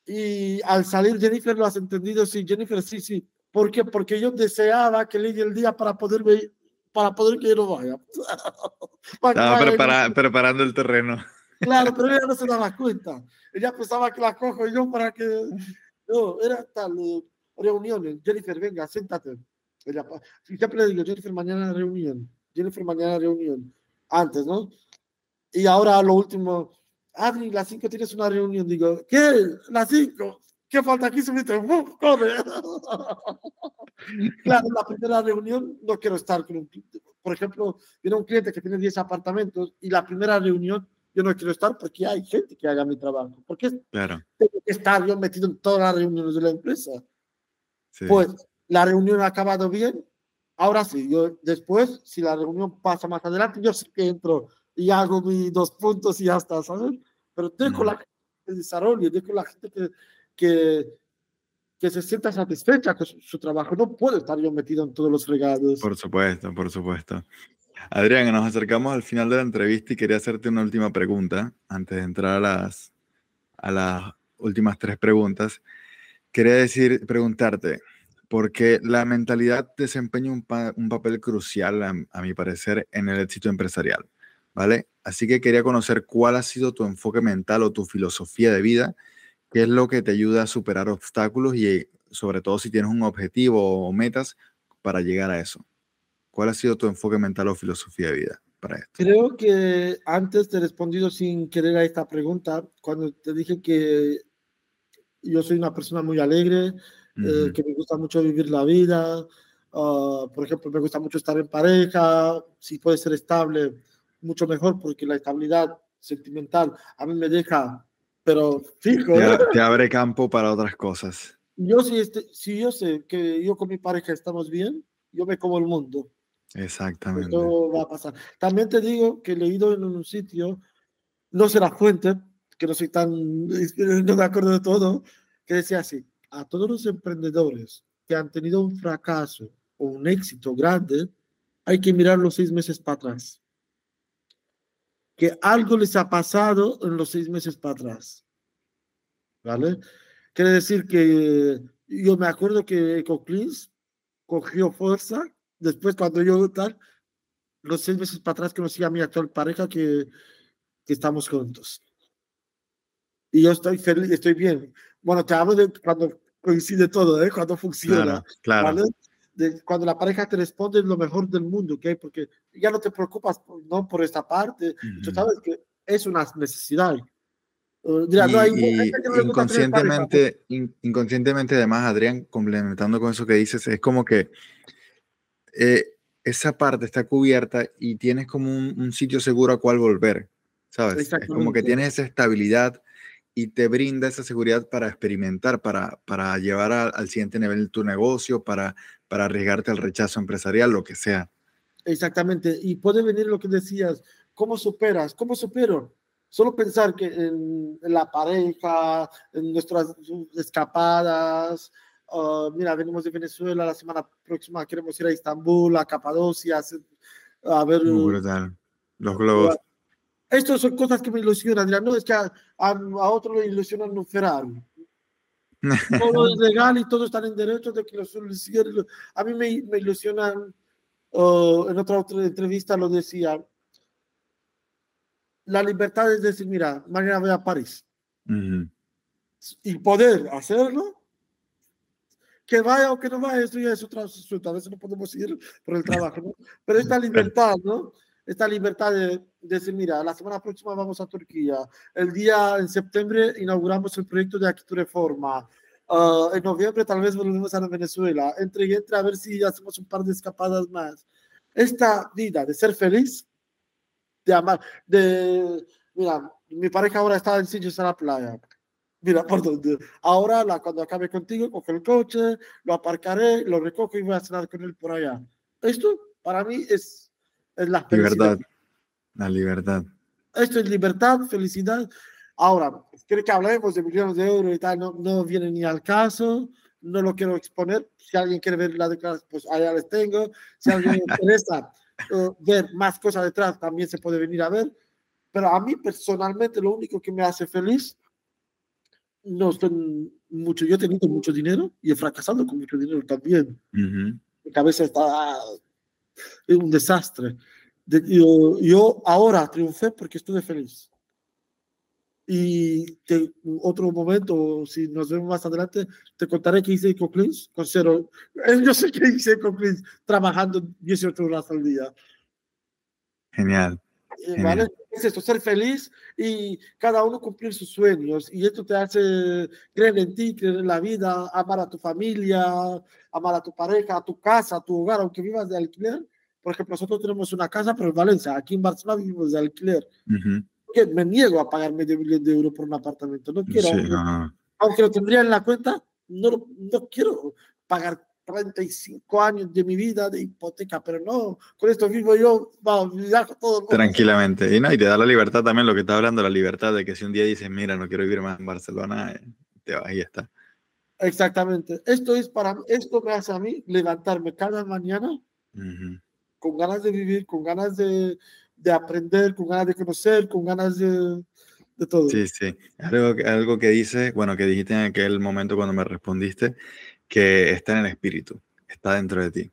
Y al salir Jennifer lo has entendido, sí, Jennifer, sí, sí. ¿Por qué? Porque yo deseaba que llegue el día para poder ver, para poder que yo no vaya. Estaba prepara, preparando el terreno. Claro, pero ella no se daba cuenta. Ella pensaba que la cojo yo para que no, era tal, reuniones. Jennifer, venga, siéntate. Ella, siempre le digo, Jennifer, mañana reunión. Jennifer, mañana reunión. Antes, ¿no? Y ahora lo último, Adri, las 5 tienes una reunión. Digo, ¿qué? Las 5. ¿Qué falta aquí? Subiste, ¡Uf, corre. claro, la primera reunión no quiero estar con un Por ejemplo, viene un cliente que tiene 10 apartamentos y la primera reunión yo no quiero estar porque hay gente que haga mi trabajo. Porque claro. tengo que estar yo metido en todas las reuniones de la empresa. Pues la reunión ha acabado bien. Ahora sí, yo después, si la reunión pasa más adelante, yo sí que entro y hago mis dos puntos y ya está, ¿sabes? Pero dejo la gente que desarrolle, dejo la gente que, que, que se sienta satisfecha con su, su, trabajo. No puedo estar yo metido en todos los regalos. Por supuesto, por supuesto. Adrián, nos acercamos al final de la entrevista y quería hacerte una última pregunta antes de entrar a las, a las últimas tres preguntas. Quería decir, preguntarte, porque la mentalidad desempeña un, pa un papel crucial, a, a, mi parecer, en el éxito empresarial, ¿vale? Así que quería conocer cuál ha sido tu enfoque mental o tu filosofía de vida, qué es lo que te ayuda a superar obstáculos y sobre todo si tienes un objetivo o metas para llegar a eso. ¿Cuál ha sido tu enfoque mental o filosofía de vida para esto? Creo que antes te he respondido sin querer a esta pregunta, cuando te dije que yo soy una persona muy alegre, uh -huh. eh, que me gusta mucho vivir la vida, uh, por ejemplo, me gusta mucho estar en pareja, si puede ser estable, mucho mejor, porque la estabilidad sentimental a mí me deja, pero fijo. Te, te abre campo para otras cosas. Yo si, este, si yo sé que yo con mi pareja estamos bien, yo me como el mundo. Exactamente. Esto va a pasar. También te digo que he leído en un sitio, no sé la fuente, que no soy tan, no me acuerdo de todo, que decía así, a todos los emprendedores que han tenido un fracaso o un éxito grande, hay que mirar los seis meses para atrás. Que algo les ha pasado en los seis meses para atrás. ¿Vale? Quiere decir que yo me acuerdo que Ecocleans cogió fuerza después cuando yo tal, los seis meses para atrás conocí a mi actual pareja que, que estamos juntos. Y yo estoy feliz, estoy bien. Bueno, te hablo de cuando coincide todo, ¿eh? cuando funciona. Claro, claro. ¿vale? De, cuando la pareja te responde es lo mejor del mundo, ¿ok? Porque ya no te preocupas ¿no? por esta parte. Uh -huh. Tú sabes que es una necesidad. Uh, dirá, y, no hay, y inconscientemente, in, inconscientemente, además, Adrián, complementando con eso que dices, es como que eh, esa parte está cubierta y tienes como un, un sitio seguro a cual volver, ¿sabes? Es como que tienes esa estabilidad y te brinda esa seguridad para experimentar, para, para llevar a, al siguiente nivel tu negocio, para, para arriesgarte al rechazo empresarial, lo que sea. Exactamente, y puede venir lo que decías, ¿cómo superas? ¿Cómo supero? Solo pensar que en, la pareja, en nuestras escapadas, ah, mira, venimos de Venezuela, la semana próxima queremos ir a Estambul, a Capadocia, a ver... Muy brutal. Los globos. Estas son cosas que me ilusionan, no es que a, a, otro le ilusionan un Ferrari. todo es legal y todos están en derecho de que los A mí me, me ilusionan, uh, en otra, otra entrevista lo decía, la libertad es decir, mira, mañana voy a París. Y poder hacerlo, que vaya o que no vaya, esto ya es otro asunto. A veces no podemos ir por el trabajo, ¿no? Pero esta libertad, ¿no? Esta libertad de, decir, mira, la semana próxima vamos a Turquía. El día en septiembre inauguramos el proyecto de Aquí Reforma. Uh, en noviembre tal vez volvemos a Venezuela. Entre y entre a ver si hacemos un par de escapadas más. Esta vida de ser feliz de amar, de, mira, mi pareja ahora está en sitios en la playa. Mira, por donde, ahora la, cuando acabe contigo, cojo el coche, lo aparcaré, lo recojo y voy a cenar con él por allá. Esto para mí es, es la libertad. La libertad. Esto es libertad, felicidad. Ahora, quiero que hablemos de millones de euros y tal, no, no viene ni al caso, no lo quiero exponer. Si alguien quiere ver la declaración, pues allá les tengo. Si alguien le interesa ver más cosas detrás, también se puede venir a ver. Pero a mí personalmente lo único que me hace feliz, no son mucho, yo he tenido mucho dinero y he fracasado con mucho dinero también. Mi cabeza está, es un desastre. yo, yo ahora triunfé porque estuve feliz. Y te, otro momento, si nos vemos más adelante, te contaré que hice Ecocleans con cero. Yo sé que hice Ecocleans trabajando 18 horas al día. Genial. ¿Vale? Es esto, ser feliz y cada uno cumplir sus sueños. Y esto te hace creer en ti, creer en la vida, amar a tu familia, amar a tu pareja, a tu casa, a tu hogar, aunque vivas de alquiler. Por ejemplo, nosotros tenemos una casa, pero en Valencia, aquí en Barcelona vivimos de alquiler que me niego a pagar medio millón de euros por un apartamento. No quiero, aunque lo tendría en la cuenta, no, no quiero pagar 35 años de mi vida de hipoteca, pero no, con esto vivo yo, vamos, viajo todo. Tranquilamente. Y, no, y te da la libertad también, lo que está hablando, la libertad de que si un día dices, mira, no quiero vivir más en Barcelona, eh, te vas y ya está. Exactamente. Esto es para esto me hace a mí levantarme cada mañana con ganas de vivir, con ganas de, de aprender, con ganas de conocer, con ganas de, de todo. Sí, sí. Algo, algo que dice, bueno, que dijiste en aquel momento cuando me respondiste, que está en el espíritu, está dentro de ti.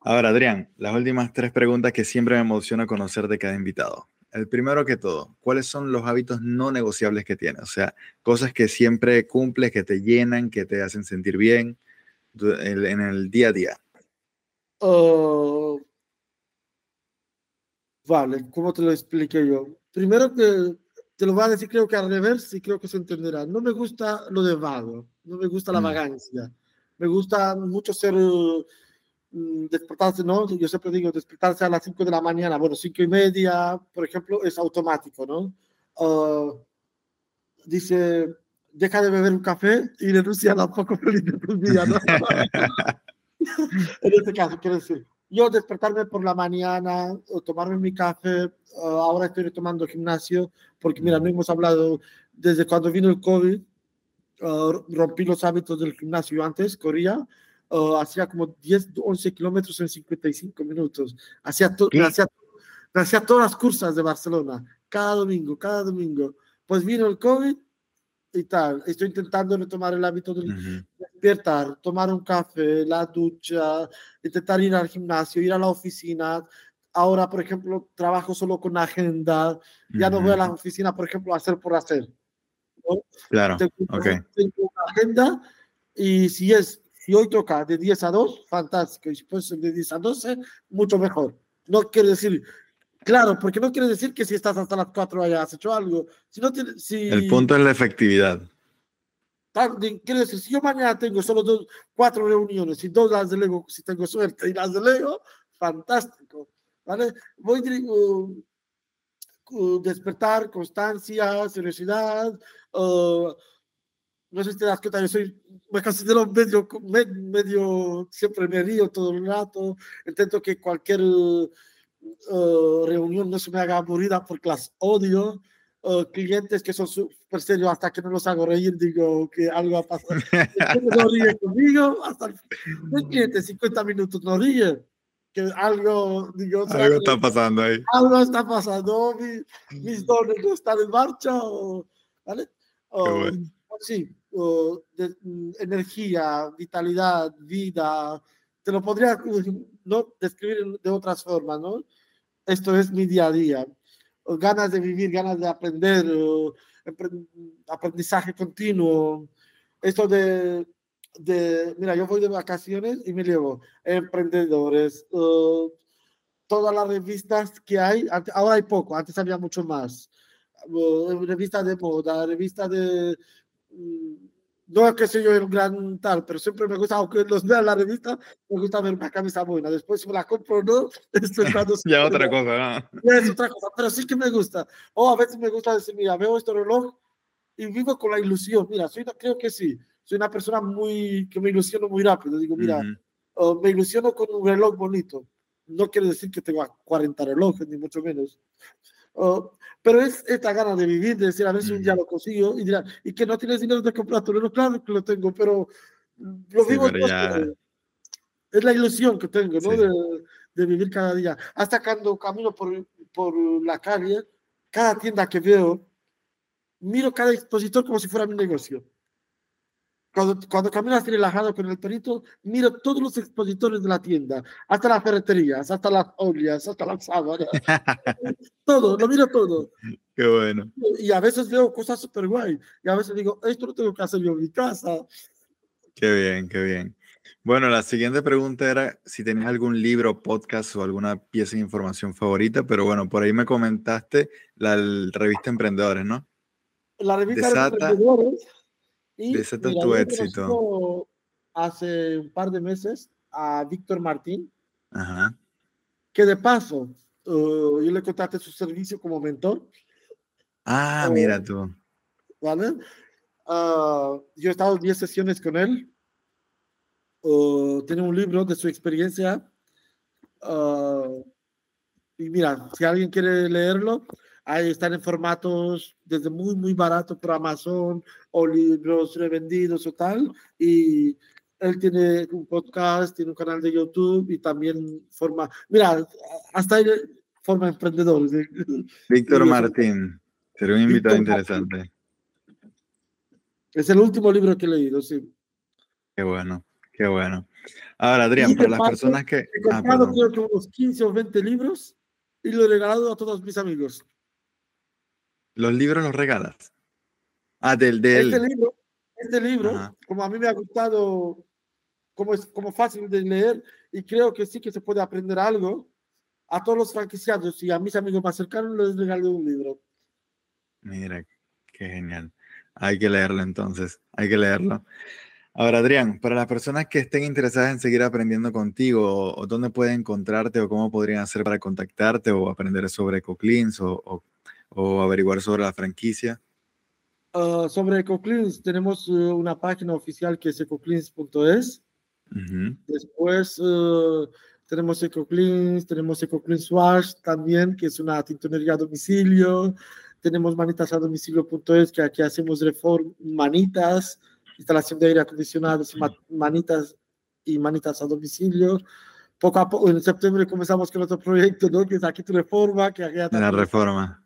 Ahora, Adrián, las últimas tres preguntas que siempre me emociona conocer de cada invitado. El primero que todo, ¿cuáles son los hábitos no negociables que tienes? O sea, cosas que siempre cumples, que te llenan, que te hacen sentir bien en el día a día. Uh, Vale, ¿cómo te lo expliqué yo? Primero que te lo voy a decir, creo que al revés, y creo que se entenderá. No me gusta lo de vago, no me gusta la mm. vagancia. Me gusta mucho ser mm, despertarse, ¿no? Yo siempre digo despertarse a las 5 de la mañana, bueno, 5 y media, por ejemplo, es automático, ¿no? Ah, dice, deja de beber un café y renuncia a la poco feliz de tu día, ¿no? en este caso, quiero decir, yo despertarme por la mañana o tomarme mi café, uh, ahora estoy retomando gimnasio, porque mira, no hemos hablado desde cuando vino el COVID, uh, rompí los hábitos del gimnasio antes, corría, uh, hacía como 10, 11 kilómetros en 55 minutos, hacía, hacía, hacía todas las cursas de Barcelona, cada domingo, cada domingo. Pues vino el COVID y tal. Estoy intentando retomar el hábito de despertar, tomar un café, la ducha, intentar ir al gimnasio, ir a la oficina. Ahora, por ejemplo, trabajo solo con agenda. Ya no voy a la oficina, por ejemplo, a hacer por hacer. Claro. Tengo, una agenda y si es si hoy toca de 10 a 2, fantástico. Y si puede ser de 10 a 12, mucho mejor. No quiere decir Claro, porque no quiere decir que si estás hasta las 4 hayas hecho algo. Si no tiene, si... El punto es la efectividad. Quiere decir, si yo mañana tengo solo dos, cuatro reuniones y dos las delego, si tengo suerte y las delego, fantástico. ¿vale? Voy a uh, uh, despertar, constancia, seriosidad, uh, no sé si te das cuenta, yo soy, me considero medio, medio, siempre me río todo el rato, intento que cualquier uh, reunión no se me haga aburrida porque las odio. Uh, clientes que son súper serios hasta que no los hago reír, digo que algo ha pasado. no ríe conmigo, hasta el cliente 50 minutos no ríe que algo, digo, algo está pasando ahí. Algo está pasando, mis dones no están en marcha, ¿vale? Sí, de, mm, energía, vitalidad, vida, te lo podría no describir de otras formas, ¿no? Esto es mi día a día. ganas de vivir, ganas de aprender, aprendizaje continuo. Esto de, de, mira, yo voy de vacaciones y me llevo emprendedores, todas las revistas que hay, ahora hay poco, antes había mucho más. revistas de moda, revistas de mm, no es que soy yo el gran tal, pero siempre me gusta, aunque los vea en la revista, me gusta ver una camisa buena. Después, si me la compro no, esto es ya otra cosa, ¿no? Es otra cosa, pero sí que me gusta. O a veces me gusta decir, mira, veo este reloj y vivo con la ilusión. Mira, soy, creo que sí, soy una persona muy, que me ilusiono muy rápido. Digo, mira, me ilusiono con un reloj bonito. No quiere decir que tenga 40 relojes, ni mucho menos. pero es esta gana de vivir, de decir, a ver si un día lo consigo y dirá, y que no tienes dinero de comprar tu reloj, claro que lo tengo, pero lo vivo. Es la ilusión que tengo, ¿no? De, de, vivir cada día. Hasta cuando camino por, por la calle, cada tienda que veo, miro cada expositor como si fuera mi negocio. Cuando, cuando caminas relajado con el perito, miro todos los expositores de la tienda, hasta las ferreterías, hasta las ollas, hasta las sábanas. todo, lo miro todo. Qué bueno. Y a veces veo cosas súper guay. Y a veces digo, esto lo tengo que hacer yo en mi casa. Qué bien, qué bien. Bueno, la siguiente pregunta era si tenías algún libro, podcast o alguna pieza de información favorita, pero bueno, por ahí me comentaste la, revista Emprendedores, ¿no? La revista Emprendedores y tu éxito. Hace un par de meses a Víctor Martín, que de paso uh, yo le contacté su servicio como mentor. Ah, mira tú. ¿Vale? Uh, yo he estado 10 sesiones con él. Uh, tiene un libro de su experiencia. y mira, si alguien quiere leerlo, Ahí están en formatos desde muy, muy barato por Amazon o libros revendidos o tal. Y él tiene un podcast, tiene un canal de YouTube y también forma, mira, hasta ahí forma emprendedores. Víctor Martín, sería un invitado interesante. Es el último libro que he leído, sí. Qué bueno, qué bueno. Ahora, Adrián, para las personas que... He ah, comprado creo que unos 15 o 20 libros y lo he regalado a todos mis amigos. Los libros los regalas. Ah, del de Este libro, este libro como a mí me ha gustado, como es como fácil de leer y creo que sí que se puede aprender algo, a todos los franquiciados y a mis amigos más cercanos les regalo un libro. Mira, qué genial. Hay que leerlo entonces, hay que leerlo. Ahora, Adrián, para las personas que estén interesadas en seguir aprendiendo contigo, o, dónde pueden encontrarte, o cómo podrían hacer para contactarte, o aprender sobre EcoCleans, o, o o averiguar sobre la franquicia? Ah, sobre EcoCleans, tenemos eh, una página oficial que es ecocleans.es. Después uh, tenemos EcoCleans, tenemos EcoCleans Wash también, que es una tintonería a domicilio. Tenemos manitasadomicilio.es, que aquí hacemos reform manitas, instalación de aire acondicionado, manitas y manitas a domicilio. Poco a poco, en septiembre comenzamos con otro proyecto, ¿no? Que es aquí tu reforma. Que aquí la reforma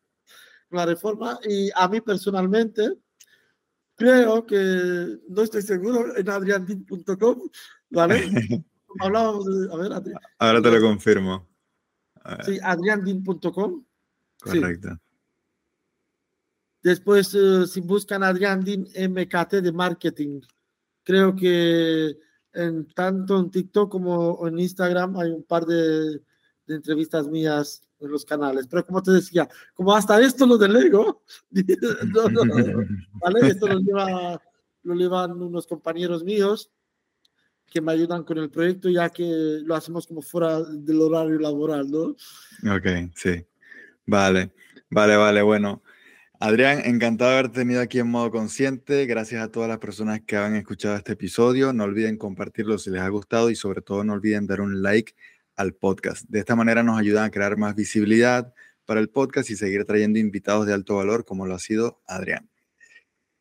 la reforma y a mí personalmente creo que no estoy seguro en adriandin.com, ¿vale? Hablábamos de, a ver, Adrián. Ahora te lo confirmo. Sí, adriandin.com. Correcto. Después, eh, si buscan Adriandin MKT de marketing, creo que en, tanto en TikTok como en Instagram hay un par de, de entrevistas mías en los canales. Pero como te decía, como hasta esto lo delego, ¿vale? Esto lo, lleva, lo llevan unos compañeros míos que me ayudan con el proyecto, ya que lo hacemos como fuera del horario laboral, ¿no? Ok, sí. Vale, vale, vale. Bueno, Adrián, encantado de haber tenido aquí en modo consciente. Gracias a todas las personas que han escuchado este episodio. No olviden compartirlo si les ha gustado y sobre todo no olviden dar un like al podcast. De esta manera nos ayudan a crear más visibilidad para el podcast y seguir trayendo invitados de alto valor como lo ha sido Adrián.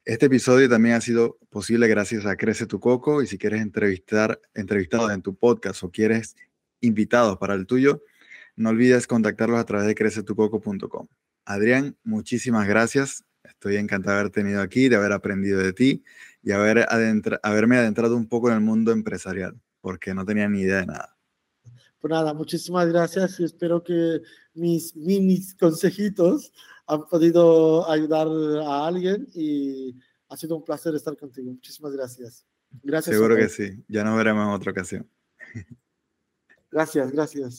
Este episodio también ha sido posible gracias a Crece tu Coco y si quieres entrevistar entrevistados en tu podcast o quieres invitados para el tuyo, no olvides contactarlos a través de crecetucoco.com. Adrián, muchísimas gracias. Estoy encantado de haber tenido aquí, de haber aprendido de ti y haber haberme adentrado un poco en el mundo empresarial, porque no tenía ni idea de nada. Pues nada, muchísimas gracias y espero que mis, mis consejitos han podido ayudar a alguien y ha sido un placer estar contigo. Muchísimas gracias. Gracias. Seguro que sí. Ya nos veremos en otra ocasión. Gracias, gracias.